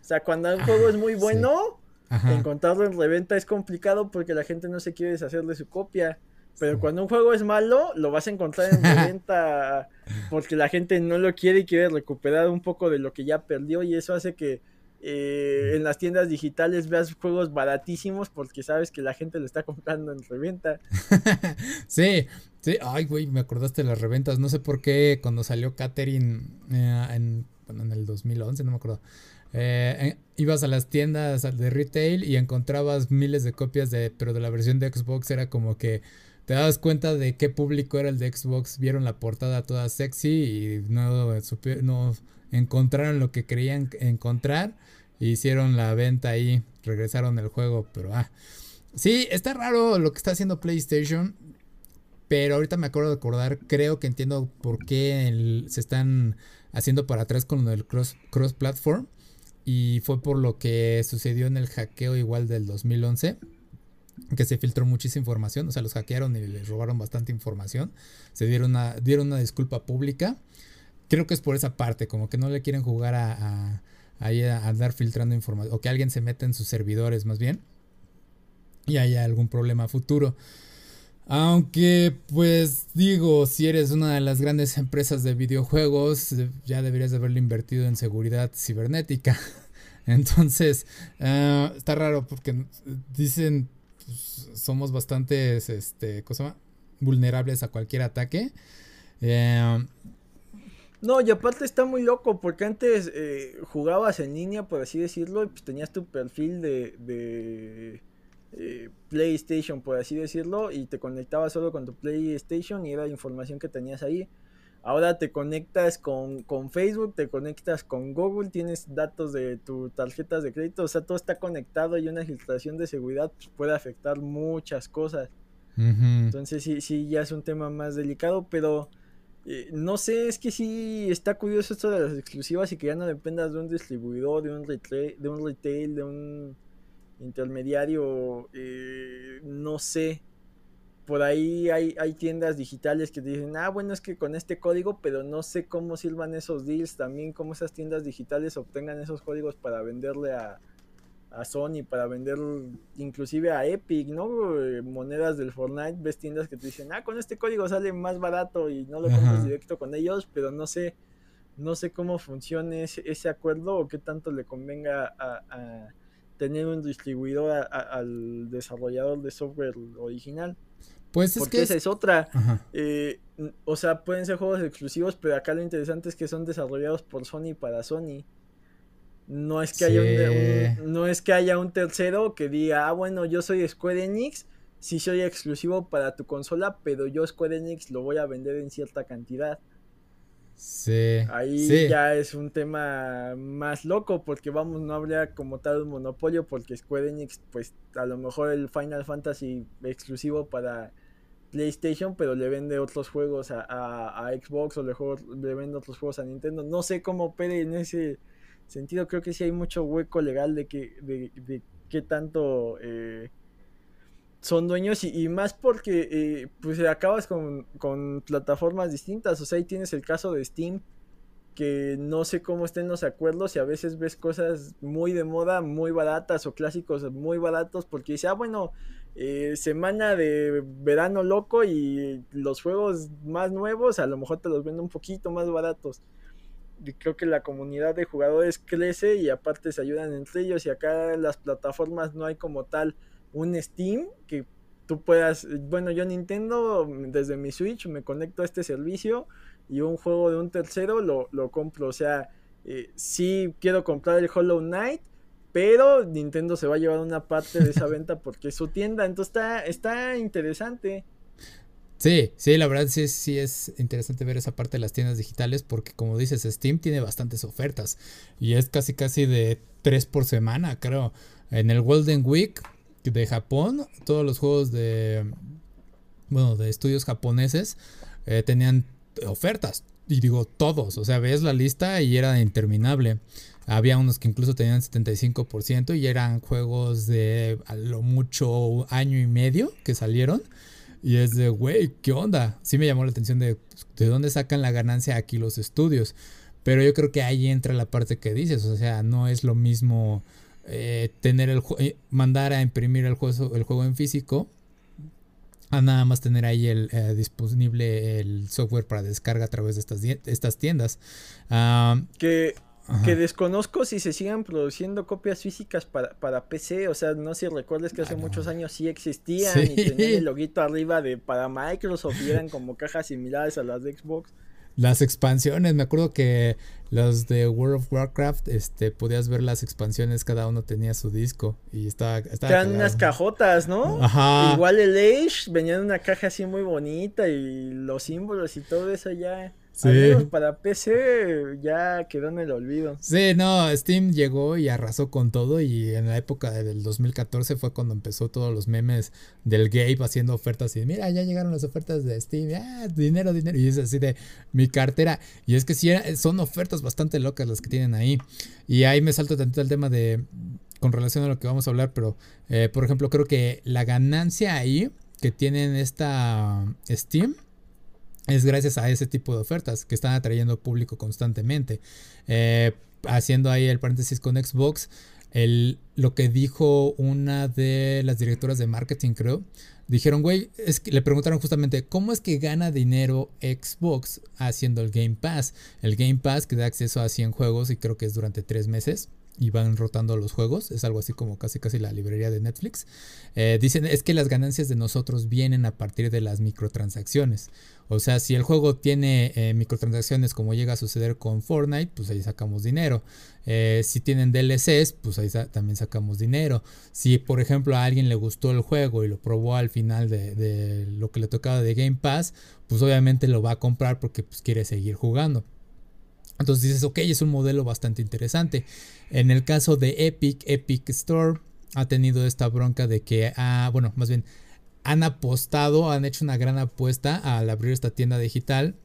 O sea, cuando un juego es muy bueno, encontrarlo en reventa es complicado porque la gente no se quiere deshacer de su copia. Pero cuando un juego es malo, lo vas a encontrar en (laughs) reventa porque la gente no lo quiere y quiere recuperar un poco de lo que ya perdió y eso hace que eh, en las tiendas digitales veas juegos baratísimos porque sabes que la gente lo está comprando en reventa. (laughs) sí, sí, ay, güey, me acordaste de las reventas. No sé por qué cuando salió Catherine eh, en, en el 2011, no me acuerdo. Eh, ibas a las tiendas de retail y encontrabas miles de copias de, pero de la versión de Xbox era como que te dabas cuenta de qué público era el de Xbox, vieron la portada toda sexy y no, no encontraron lo que querían encontrar hicieron la venta ahí, regresaron el juego, pero ah. Sí, está raro lo que está haciendo PlayStation, pero ahorita me acuerdo de acordar, creo que entiendo por qué se están haciendo para atrás con el cross, cross platform. Y fue por lo que sucedió en el hackeo igual del 2011 que se filtró muchísima información, o sea, los hackearon y les robaron bastante información, se dieron una, dieron una disculpa pública, creo que es por esa parte, como que no le quieren jugar a a andar filtrando información, o que alguien se meta en sus servidores más bien, y haya algún problema futuro. Aunque, pues digo, si eres una de las grandes empresas de videojuegos, ya deberías de haberle invertido en seguridad cibernética. (laughs) Entonces, ah, está raro porque dicen, pues, somos bastante, este, ¿cómo Vulnerables a cualquier ataque. Eh, no, y aparte está muy loco, porque antes eh, jugabas en línea, por así decirlo, y pues tenías tu perfil de, de eh, PlayStation, por así decirlo, y te conectabas solo con tu PlayStation y era información que tenías ahí. Ahora te conectas con, con, Facebook, te conectas con Google, tienes datos de tus tarjetas de crédito, o sea, todo está conectado y una filtración de seguridad pues, puede afectar muchas cosas. Entonces sí, sí, ya es un tema más delicado, pero eh, no sé, es que sí está curioso esto de las exclusivas y que ya no dependas de un distribuidor, de un, de un retail, de un intermediario, eh, no sé. Por ahí hay, hay tiendas digitales que dicen, ah, bueno, es que con este código, pero no sé cómo sirvan esos deals, también cómo esas tiendas digitales obtengan esos códigos para venderle a, a Sony para vender inclusive a Epic, ¿no? Eh, monedas del Fortnite, ves tiendas que te dicen, ah, con este código sale más barato y no lo compras directo con ellos, pero no sé, no sé cómo funcione ese, acuerdo o qué tanto le convenga a, tener un distribuidor al desarrollador de software original. Pues es Porque que esa es otra. Eh, o sea, pueden ser juegos exclusivos, pero acá lo interesante es que son desarrollados por Sony para Sony. No es que haya un, no es que haya un tercero que diga, ah, bueno, yo soy Square Enix, sí soy exclusivo para tu consola, pero yo Square Enix lo voy a vender en cierta cantidad. Sí. Ahí ya es un tema más loco porque vamos, no habría como tal un monopolio porque Square Enix, pues a lo mejor el Final Fantasy exclusivo para PlayStation, pero le vende otros juegos a, a, Xbox o le, le, vende otros juegos a Nintendo. No sé cómo opere en ese sentido. Creo que sí hay mucho hueco legal de que de, de qué tanto eh, son dueños y, más porque eh, pues acabas con, con, plataformas distintas. O sea, ahí tienes el caso de Steam que no sé cómo estén los acuerdos y a veces ves cosas muy de moda, muy baratas o clásicos muy baratos porque dice, ah, bueno, eh, semana de verano loco y los juegos más nuevos a lo mejor te los venden un poquito más baratos creo que la comunidad de jugadores crece y aparte se ayudan entre ellos y acá las plataformas no hay como tal un Steam que tú puedas, bueno yo Nintendo desde mi Switch me conecto a este servicio y un juego de un tercero lo, lo compro, o sea, eh, sí quiero comprar el Hollow Knight, pero Nintendo se va a llevar una parte de esa (laughs) venta porque es su tienda, entonces está, está interesante. Sí, sí, la verdad sí, sí es interesante ver esa parte de las tiendas digitales porque como dices, Steam tiene bastantes ofertas y es casi casi de tres por semana, creo. En el Golden Week de Japón, todos los juegos de, bueno, de estudios japoneses eh, tenían ofertas. Y digo todos, o sea, ves la lista y era interminable. Había unos que incluso tenían 75% y eran juegos de a lo mucho año y medio que salieron. Y es de, güey, ¿qué onda? Sí me llamó la atención de, ¿de dónde sacan la ganancia aquí los estudios? Pero yo creo que ahí entra la parte que dices, o sea, no es lo mismo eh, tener el eh, mandar a imprimir el juego, el juego en físico a nada más tener ahí el eh, disponible el software para descarga a través de estas, estas tiendas. Ah, que que desconozco si se sigan produciendo copias físicas para, para PC, o sea, no sé si recuerdes que hace muchos años sí existían y tenían el loguito arriba de para Microsoft y eran como cajas similares a las de Xbox. Las expansiones, me acuerdo que los de World of Warcraft, este, podías ver las expansiones, cada uno tenía su disco y estaba... estaba Eran unas cajotas, ¿no? Ajá. Igual el Age venía en una caja así muy bonita y los símbolos y todo eso ya... Sí. para PC ya quedó en el olvido. Sí, no, Steam llegó y arrasó con todo y en la época del 2014 fue cuando empezó todos los memes del Gabe haciendo ofertas y mira, ya llegaron las ofertas de Steam, ah, dinero, dinero, y es así de mi cartera. Y es que sí, son ofertas bastante locas las que tienen ahí. Y ahí me salto tanto el tema de, con relación a lo que vamos a hablar, pero eh, por ejemplo creo que la ganancia ahí que tienen esta Steam es gracias a ese tipo de ofertas que están atrayendo público constantemente. Eh, haciendo ahí el paréntesis con Xbox, el, lo que dijo una de las directoras de marketing, creo, dijeron, güey, es que le preguntaron justamente, ¿cómo es que gana dinero Xbox haciendo el Game Pass? El Game Pass que da acceso a 100 juegos y creo que es durante 3 meses. Y van rotando los juegos. Es algo así como casi casi la librería de Netflix. Eh, dicen es que las ganancias de nosotros vienen a partir de las microtransacciones. O sea, si el juego tiene eh, microtransacciones como llega a suceder con Fortnite, pues ahí sacamos dinero. Eh, si tienen DLCs, pues ahí también sacamos dinero. Si por ejemplo a alguien le gustó el juego y lo probó al final de, lo que le tocaba de Game Pass, pues obviamente lo va a comprar porque pues, quiere seguir jugando. Entonces dices, ok, es un modelo bastante interesante. En el caso de Epic, Epic Store ha tenido esta bronca de que, ah, bueno, más bien, han apostado, han hecho una gran apuesta al abrir esta tienda digital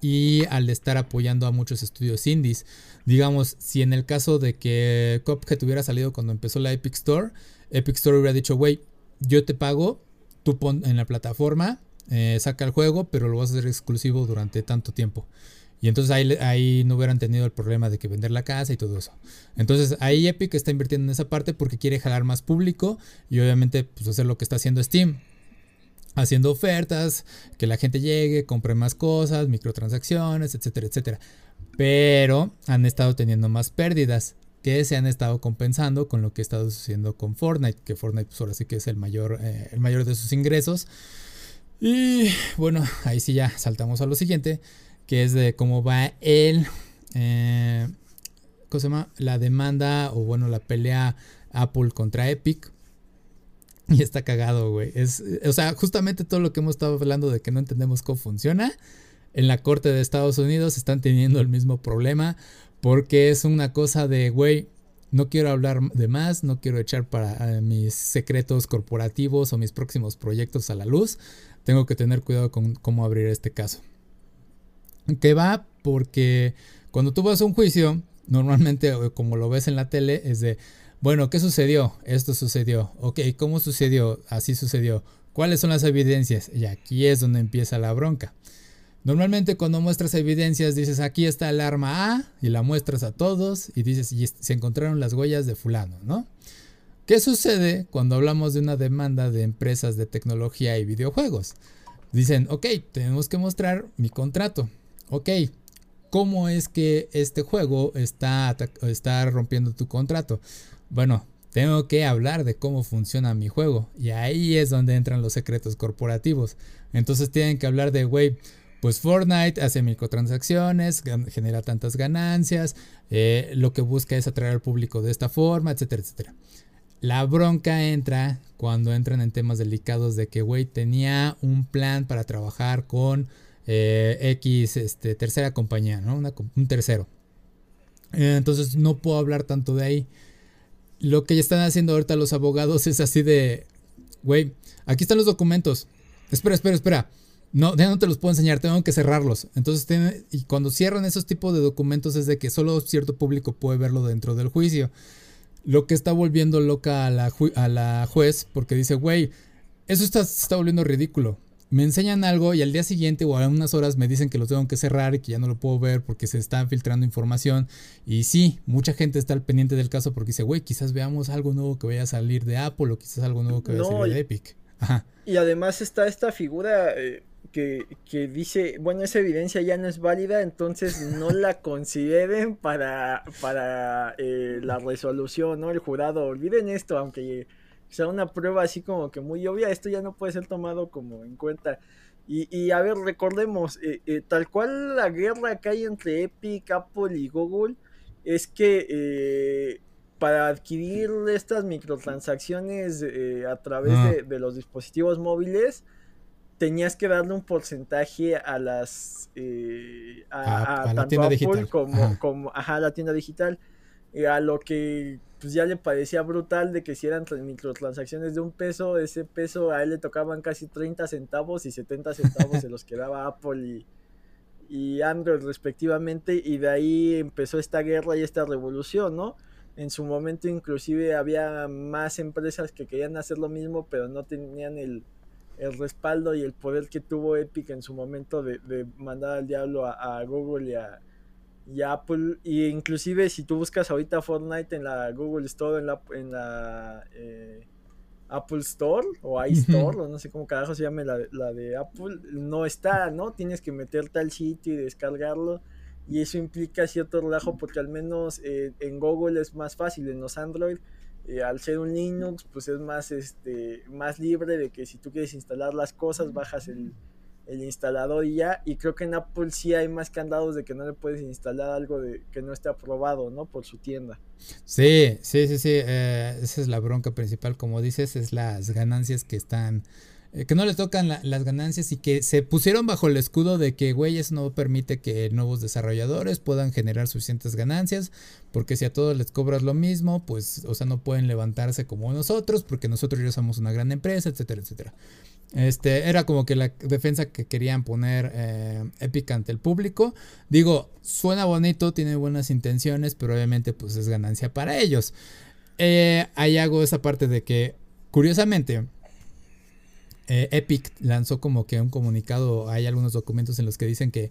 y al estar apoyando a muchos estudios indies. Digamos, si en el caso de que Cuphead hubiera salido cuando empezó la Epic Store, Epic Store hubiera dicho, güey, yo te pago, tú pon en la plataforma, eh, saca el juego, pero lo vas a hacer exclusivo durante tanto tiempo. Y entonces ahí, ahí, no hubieran tenido el problema de que vender la casa y todo eso. Entonces ahí Epic está invirtiendo en esa parte porque quiere jalar más público y obviamente pues hacer lo que está haciendo Steam. Haciendo ofertas, que la gente llegue, compre más cosas, microtransacciones, etcétera, etcétera. Pero han estado teniendo más pérdidas que se han estado compensando con lo que ha estado sucediendo con Fortnite, que Fortnite pues ahora sí que es el mayor, eh, el mayor de sus ingresos. Y bueno, ahí sí ya saltamos a lo siguiente que es de cómo va el, eh, ¿cómo se llama? La demanda o bueno, la pelea Apple contra Epic. Y está cagado, güey. Es, o sea, justamente todo lo que hemos estado hablando de que no entendemos cómo funciona. En la corte de Estados Unidos están teniendo el mismo problema. Porque es una cosa de, güey, no quiero hablar de más, no quiero echar para eh, mis secretos corporativos o mis próximos proyectos a la luz. Tengo que tener cuidado con cómo abrir este caso que va porque cuando tú vas a un juicio, normalmente como lo ves en la tele, es de, bueno, ¿qué sucedió? Esto sucedió. Ok, ¿cómo sucedió? Así sucedió. ¿Cuáles son las evidencias? Y aquí es donde empieza la bronca. Normalmente cuando muestras evidencias dices aquí está el arma A y la muestras a todos y dices y se encontraron las huellas de fulano, ¿no? ¿Qué sucede cuando hablamos de una demanda de empresas de tecnología y videojuegos? Dicen, ok, tenemos que mostrar mi contrato ok, ¿cómo es que este juego está, está rompiendo tu contrato? Bueno, tengo que hablar de cómo funciona mi juego. Y ahí es donde entran los secretos corporativos. Entonces tienen que hablar de, güey, pues Fortnite hace microtransacciones, genera tantas ganancias, eh, lo que busca es atraer al público de esta forma, etcétera, etcétera. La bronca entra cuando entran en temas delicados de que, güey, tenía un plan para trabajar con eh, X este, tercera compañía, ¿no? un tercero. Eh, entonces no puedo hablar tanto de ahí. Lo que ya están haciendo ahorita los abogados es así de, güey, aquí están los documentos. Espera, espera, espera. No, ya no te los puedo enseñar, tengo que cerrarlos. Entonces, y cuando cierran esos tipos de documentos es de que solo cierto público puede verlo dentro del juicio. Lo que está volviendo loca a la, juez porque dice, güey, eso está, está volviendo ridículo me enseñan algo y al día siguiente o a unas horas me dicen que lo tengo que cerrar y que ya no lo puedo ver porque se está filtrando información. Y sí, mucha gente está al pendiente del caso porque dice, güey, quizás veamos algo nuevo que vaya a salir de Apple o quizás algo nuevo que vaya a salir de Epic. Y además está esta figura eh, que, que, dice, bueno, esa evidencia ya no es válida, entonces no la (laughs) consideren para, para eh, la resolución, ¿no? El jurado, olviden esto, aunque sea, una prueba así como que muy obvia, esto ya no puede ser tomado como en cuenta. Y, a ver, recordemos, eh, eh, tal cual la guerra que hay entre Epic, Apple y Google es que eh, para adquirir estas microtransacciones a través de, los dispositivos móviles, tenías que darle un porcentaje a las a, la tienda digital. como, como ajá, la tienda digital a lo que pues ya le parecía brutal de que si eran microtransacciones de un peso, ese peso a él le tocaban casi 30 centavos y 70 centavos se los quedaba Apple y, y Android respectivamente y de ahí empezó esta guerra y esta revolución, ¿no? En su momento inclusive había más empresas que querían hacer lo mismo pero no tenían el, respaldo y el poder que tuvo Epic en su momento de, mandar al diablo a Google y a, y Apple, y inclusive si tú buscas ahorita Fortnite en la Google Store, en la, en la eh, Apple Store o iStore, o no sé cómo carajo se llame la, la, de Apple, no está, ¿no? Tienes que meterte al sitio y descargarlo. y eso implica cierto relajo porque al menos eh, en Google es más fácil, en los Android, eh, al ser un Linux, pues es más, este, más libre de que si tú quieres instalar las cosas, bajas el, instalador y ya, y creo que en Apple sí hay más candados de que no le puedes instalar algo de, que no esté aprobado, ¿no? Por su tienda. Sí, sí, sí, sí, eh, esa es la bronca principal, como dices, es las ganancias que están eh, que no les tocan las ganancias y que se pusieron bajo el escudo de que, güey, eso no permite que nuevos desarrolladores puedan generar suficientes ganancias, porque si a todos les cobras lo mismo, pues, o sea, no pueden levantarse como nosotros, porque nosotros ya somos una gran empresa, etcétera, etcétera. Este, era como que la defensa que querían poner eh, Epic ante el público. Digo, suena bonito, tiene buenas intenciones, pero obviamente pues es ganancia para ellos. Eh, ahí hago esa parte de que, curiosamente, eh, Epic lanzó como que un comunicado, hay algunos documentos en los que dicen que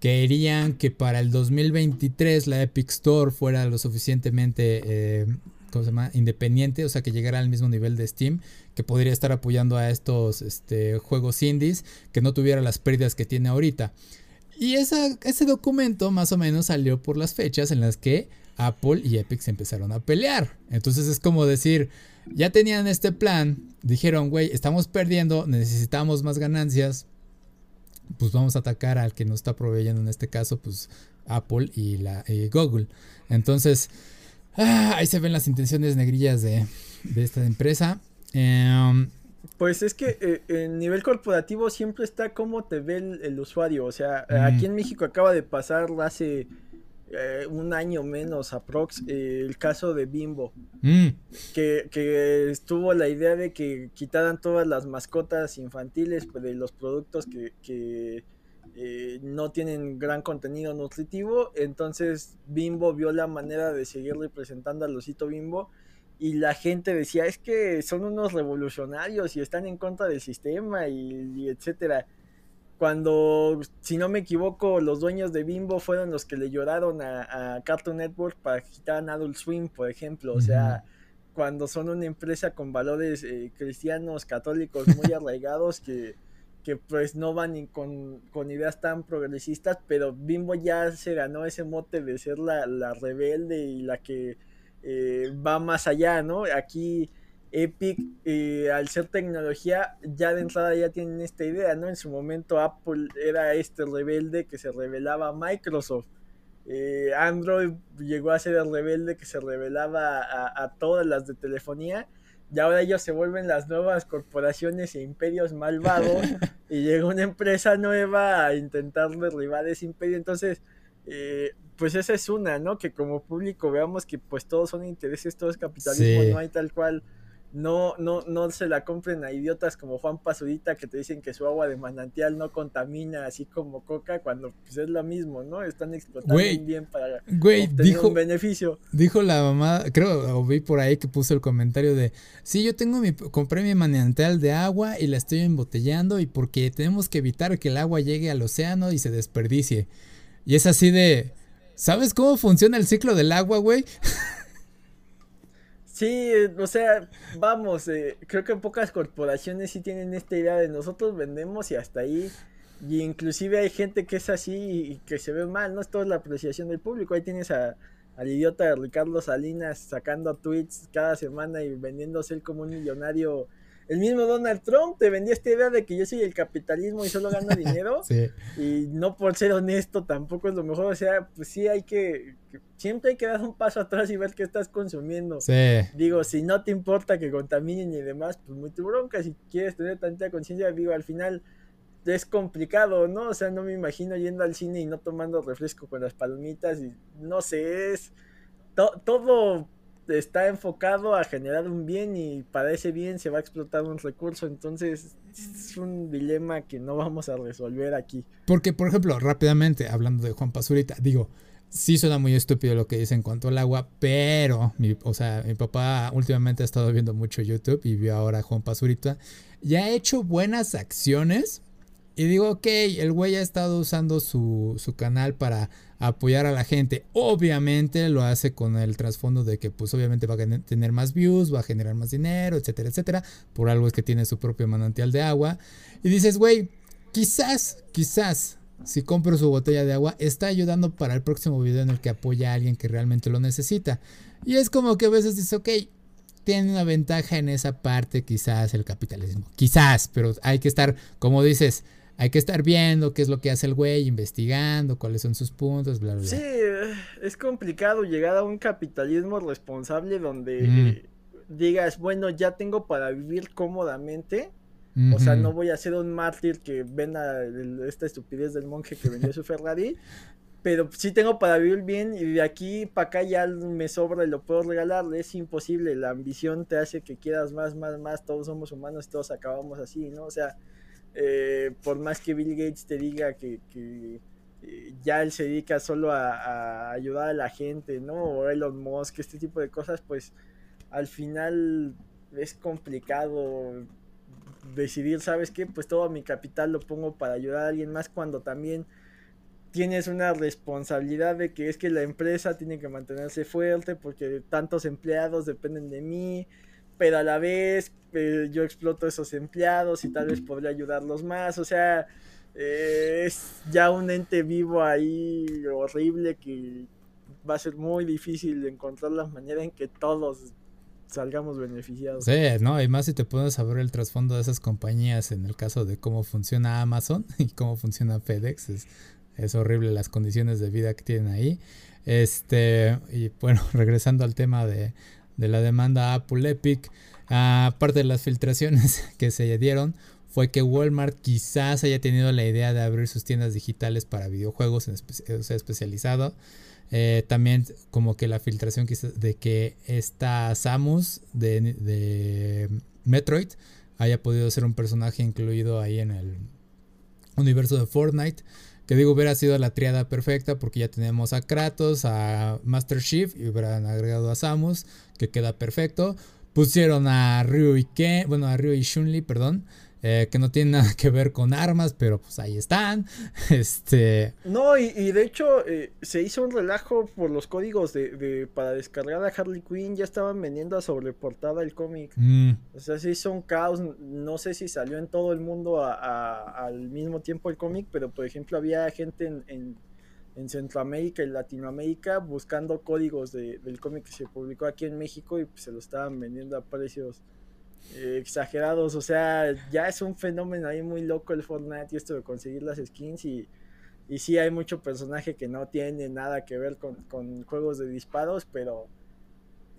querían que para el 2023 la Epic Store fuera lo suficientemente eh, ¿cómo se llama? independiente, o sea que llegara al mismo nivel de Steam, que podría estar apoyando a estos este, juegos indies, que no tuviera las pérdidas que tiene ahorita. Y ese documento más o menos salió por las fechas en las que Apple y Epic se empezaron a pelear. Entonces es como decir, ya tenían este plan, dijeron, güey, estamos perdiendo, necesitamos más ganancias, pues vamos a atacar al que nos está proveyendo en este caso, pues Apple y, la, Google. Entonces, ah, ahí se ven las intenciones negrillas de, esta empresa. Em, pues es que eh, en nivel corporativo siempre está como te ve el, usuario. O sea, aquí en México acaba de pasar hace eh, un año menos aprox eh, el caso de Bimbo mm. que, que, estuvo la idea de que quitaran todas las mascotas infantiles pues, de los productos que, que eh, no tienen gran contenido nutritivo entonces Bimbo vio la manera de seguir representando al osito Bimbo y la gente decía es que son unos revolucionarios y están en contra del sistema y, y etcétera cuando, si no me equivoco, los dueños de Bimbo fueron los que le lloraron a, Cartoon Network para quitar a Adult Swim, por ejemplo. O sea, cuando son una empresa con valores eh, cristianos, católicos muy (laughs) arraigados que, que pues no van con, con, ideas tan progresistas, pero Bimbo ya se ganó ese mote de ser la, la rebelde y la que eh, va más allá, ¿no? Aquí Epic, eh, al ser tecnología, ya de entrada ya tienen esta idea, ¿no? En su momento Apple era este rebelde que se revelaba a Microsoft. Eh, Android llegó a ser el rebelde que se revelaba a, todas las de telefonía. Y ahora ellos se vuelven las nuevas corporaciones e imperios malvados. (laughs) y llega una empresa nueva a intentar derribar ese imperio. Entonces, eh, pues esa es una, ¿no? Que como público veamos que pues todos son intereses, todo es capitalismo, no hay tal cual no, no, no se la compren a idiotas como Juan Pazurita que te dicen que su agua de manantial no contamina así como coca cuando pues es lo mismo, ¿no? Están explotando bien para obtener un beneficio. Dijo la mamá, creo, o vi por ahí que puso el comentario de, sí, yo tengo mi, compré mi manantial de agua y la estoy embotellando y porque tenemos que evitar que el agua llegue al océano y se desperdicie. Y es así de, ¿sabes cómo funciona el ciclo del agua, güey? (laughs) Sí, o sea, vamos, eh, creo que pocas corporaciones sí tienen esta idea de nosotros vendemos y hasta ahí. Y inclusive hay gente que es así y que se ve mal, no es toda la apreciación del público. Ahí tienes al idiota Ricardo Salinas sacando tweets cada semana y vendiéndose él como un millonario el mismo Donald Trump te vendió esta idea de que yo soy el capitalismo y solo gano dinero. (laughs) Y no por ser honesto tampoco es lo mejor. O sea, pues sí hay que, siempre hay que dar un paso atrás y ver qué estás consumiendo. Digo, si no te importa que contaminen y demás, pues muy tu bronca. Si quieres tener tanta conciencia, digo, al final es complicado, ¿no? O sea, no me imagino yendo al cine y no tomando refresco con las palomitas y no sé, es todo está enfocado a generar un bien y para ese bien se va a explotar un recurso. Entonces es un dilema que no vamos a resolver aquí. Porque, por ejemplo, rápidamente, hablando de Juan Pazurita, digo, sí suena muy estúpido lo que dice en cuanto al agua, pero, mi, o sea, mi papá últimamente ha estado viendo mucho YouTube y vio ahora a Juan Pazurita y ha hecho buenas acciones. Y digo, ok, el güey ha estado usando su, su canal para apoyar a la gente. Obviamente lo hace con el trasfondo de que pues obviamente va a tener más views, va a generar más dinero, etcétera, etcétera. Por algo es que tiene su propio manantial de agua. Y dices, güey, quizás, quizás si compro su botella de agua, está ayudando para el próximo video en el que apoya a alguien que realmente lo necesita. Y es como que a veces dice, ok, tiene una ventaja en esa parte, quizás el capitalismo. Quizás, pero hay que estar, como dices, hay que estar viendo qué es lo que hace el güey, investigando cuáles son sus puntos, bla, bla. Sí, es complicado llegar a un capitalismo responsable donde digas, bueno, ya tengo para vivir cómodamente. O sea, no voy a ser un mártir que venda esta estupidez del monje que vendió su Ferrari. pero sí tengo para vivir bien y de aquí para acá ya me sobra y lo puedo regalar. Es imposible. La ambición te hace que quieras más, más, más. Todos somos humanos todos acabamos así, ¿no? O sea, eh, por más que Bill Gates te diga que, eh, ya él se dedica solo a, ayudar a la gente, ¿no? O Elon Musk, este tipo de cosas, pues al final es complicado decidir, ¿sabes qué? Pues todo mi capital lo pongo para ayudar a alguien más cuando también tienes una responsabilidad de que es que la empresa tiene que mantenerse fuerte porque tantos empleados dependen de mí, pero a la vez eh, yo exploto esos empleados y tal vez podría ayudarlos más, o sea, eh, es ya un ente vivo ahí horrible que va a ser muy difícil encontrar la manera en que todos salgamos beneficiados. Sí, no, y más si te puedes saber el trasfondo de esas compañías en el caso de cómo funciona Amazon (laughs) y cómo funciona FedEx, es, es horrible las condiciones de vida que tienen ahí. Este, y bueno, (laughs) regresando al tema de, de la demanda Apple Epic. Aparte de las filtraciones (laughs) que se dieron, fue que Walmart quizás haya tenido la idea de abrir sus tiendas digitales para videojuegos en especializado. Eh, también como que la filtración de que esta Samus de, Metroid haya podido ser un personaje incluido ahí en el universo de Fortnite. Que digo, hubiera sido la triada perfecta porque ya tenemos a Kratos, a Master Chief y hubieran agregado a Samus, que queda perfecto. Pusieron a Ryu y Ken, bueno, a Ryu y Shunli, perdón. Eh, que no tienen nada que ver con armas, pero pues ahí están. (laughs) Este. No, y, de hecho eh, se hizo un relajo por los códigos de, para descargar a Harley Quinn. Ya estaban vendiendo a sobreportada el cómic. Mm. O sea, se hizo un caos. No sé si salió en todo el mundo al mismo tiempo el cómic, pero por ejemplo había gente en, en, Centroamérica y Latinoamérica buscando códigos del cómic que se publicó aquí en México y pues, se lo estaban vendiendo a precios exagerados. O sea, ya es un fenómeno ahí muy loco el Fortnite y esto de conseguir las skins. Y, y sí, hay mucho personaje que no tiene nada que ver con, juegos de disparos, pero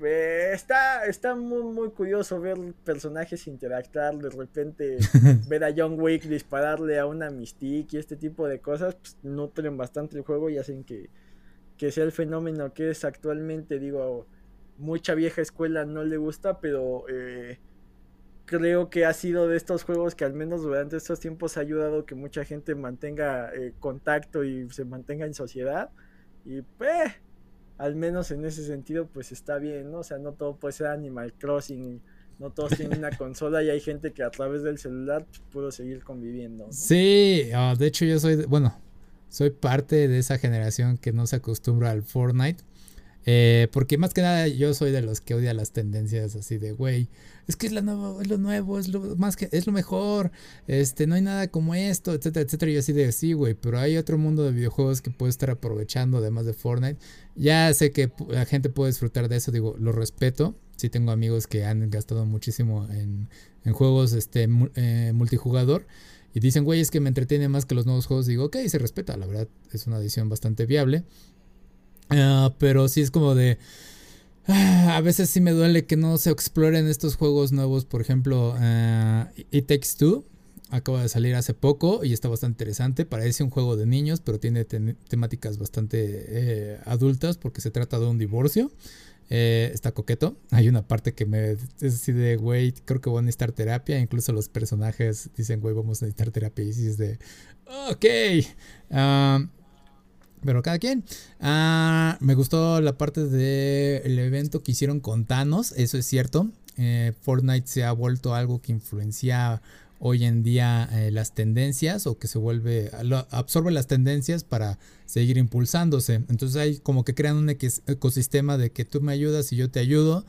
eh, está, está muy, muy curioso ver personajes interactuar. De repente, (laughs) ver a John Wick dispararle a una Mystique y este tipo de cosas, pues nutren bastante el juego y hacen que, que sea el fenómeno que es actualmente. Digo, mucha vieja escuela no le gusta, pero. Eh, creo que ha sido de estos juegos que al menos durante estos tiempos ha ayudado que mucha gente mantenga eh, contacto y se mantenga en sociedad. Y pues, al menos en ese sentido, pues está bien, ¿no? O sea, no todo puede ser Animal Crossing, no todos tienen una (laughs) consola y hay gente que a través del celular pues, pudo seguir conviviendo. Sí, ah, de hecho yo soy, bueno, soy parte de esa generación que no se acostumbra al Fortnite. Eh, porque más que nada yo soy de los que odia las tendencias así de, güey, es que es, la nueva, es lo nuevo, es lo más que es lo mejor, este, no hay nada como esto, etcétera, etcétera. Y así de sí, güey, pero hay otro mundo de videojuegos que puedo estar aprovechando además de Fortnite. Ya sé que la gente puede disfrutar de eso, digo, lo respeto. Sí tengo amigos que han gastado muchísimo en, en juegos este, eh, multijugador. Y dicen, güey, es que me entretiene más que los nuevos juegos. Digo, ok, se respeta, la verdad es una adición bastante viable. Ah, pero sí es como de... Ah, a veces sí me duele que no se exploren estos juegos nuevos. Por ejemplo, uh, It Takes Two. Acaba de salir hace poco y está bastante interesante. Parece un juego de niños, pero tiene temáticas bastante eh, adultas porque se trata de un divorcio. Eh, está coqueto. Hay una parte que me es así de, güey, creo que voy a necesitar terapia. Incluso los personajes dicen, güey, vamos a necesitar terapia. Y es de, ok. Ah, pero cada quien. Ah, me gustó la parte del evento que hicieron con Thanos. Eso es cierto. Eh, Fortnite se ha vuelto algo que influencia hoy en día eh, las tendencias o que se vuelve, absorbe las tendencias para seguir impulsándose. Entonces hay como que crean un ecosistema de que tú me ayudas y yo te ayudo.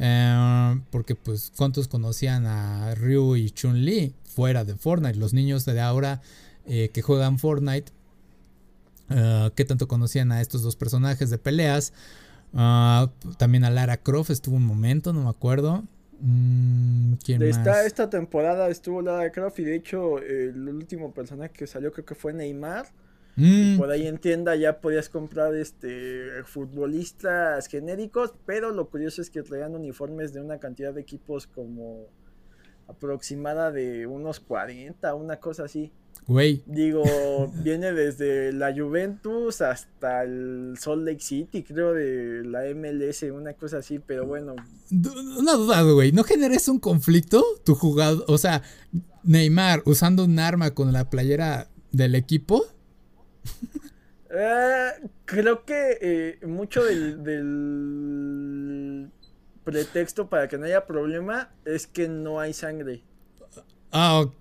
Eh, porque pues cuántos conocían a Ryu y Chun-Li fuera de Fortnite. Los niños de ahora que juegan Fortnite uh, qué tanto conocían a estos dos personajes de peleas. Uh, también a Lara Croft estuvo un momento, no me acuerdo. Mm, ¿quién esta, esta temporada estuvo Lara Croft y de hecho el último personaje que salió creo que fue Neymar. Mm. Por ahí en tienda ya podías comprar este futbolistas genéricos, pero lo curioso es que traían uniformes de una cantidad de equipos como aproximada de unos 40, una cosa así. Güey. Digo, (laughs) viene desde la Juventus hasta el Salt Lake City, creo, de la MLS, una cosa así, pero bueno. Una duda, güey, ¿no generes un conflicto tu jugador? O sea, Neymar usando un arma con la playera del equipo. (laughs) Eh, creo que eh, mucho del, pretexto para que no haya problema es que no hay sangre. Ah, ok.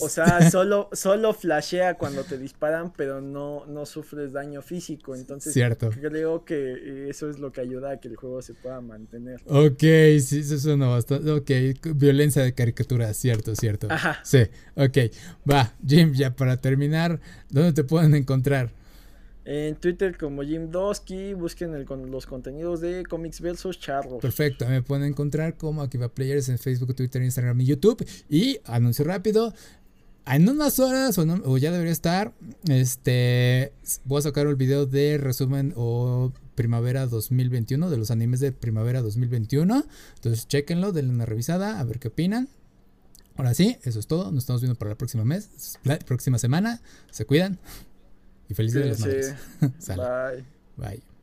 O sea, (laughs) solo, solo flashea cuando te disparan, pero no, no sufres daño físico. Entonces, creo que eso es lo que ayuda a que el juego se pueda mantener. Ok, sí, eso suena bastante. Ok, violencia de caricatura, cierto, cierto. Ajá. Sí, ok. Va, Jim, ya para terminar, ¿dónde te pueden encontrar? En Twitter como Jim Dosky, busquen el, con los contenidos de Comics versus Charros. Perfecto, me pueden encontrar como Akiva Players en Facebook, Twitter, Instagram y YouTube. Y anuncio rápido, en unas horas o, ya debería estar, este, voy a sacar el video de resumen o primavera 2021, de los animes de primavera 2021. Entonces, chequenlo, denle una revisada, a ver qué opinan. Ahora sí, eso es todo. Nos estamos viendo para la próxima mes, la próxima semana. Se cuidan. Y felices de las madres. (laughs) Bye. Bye.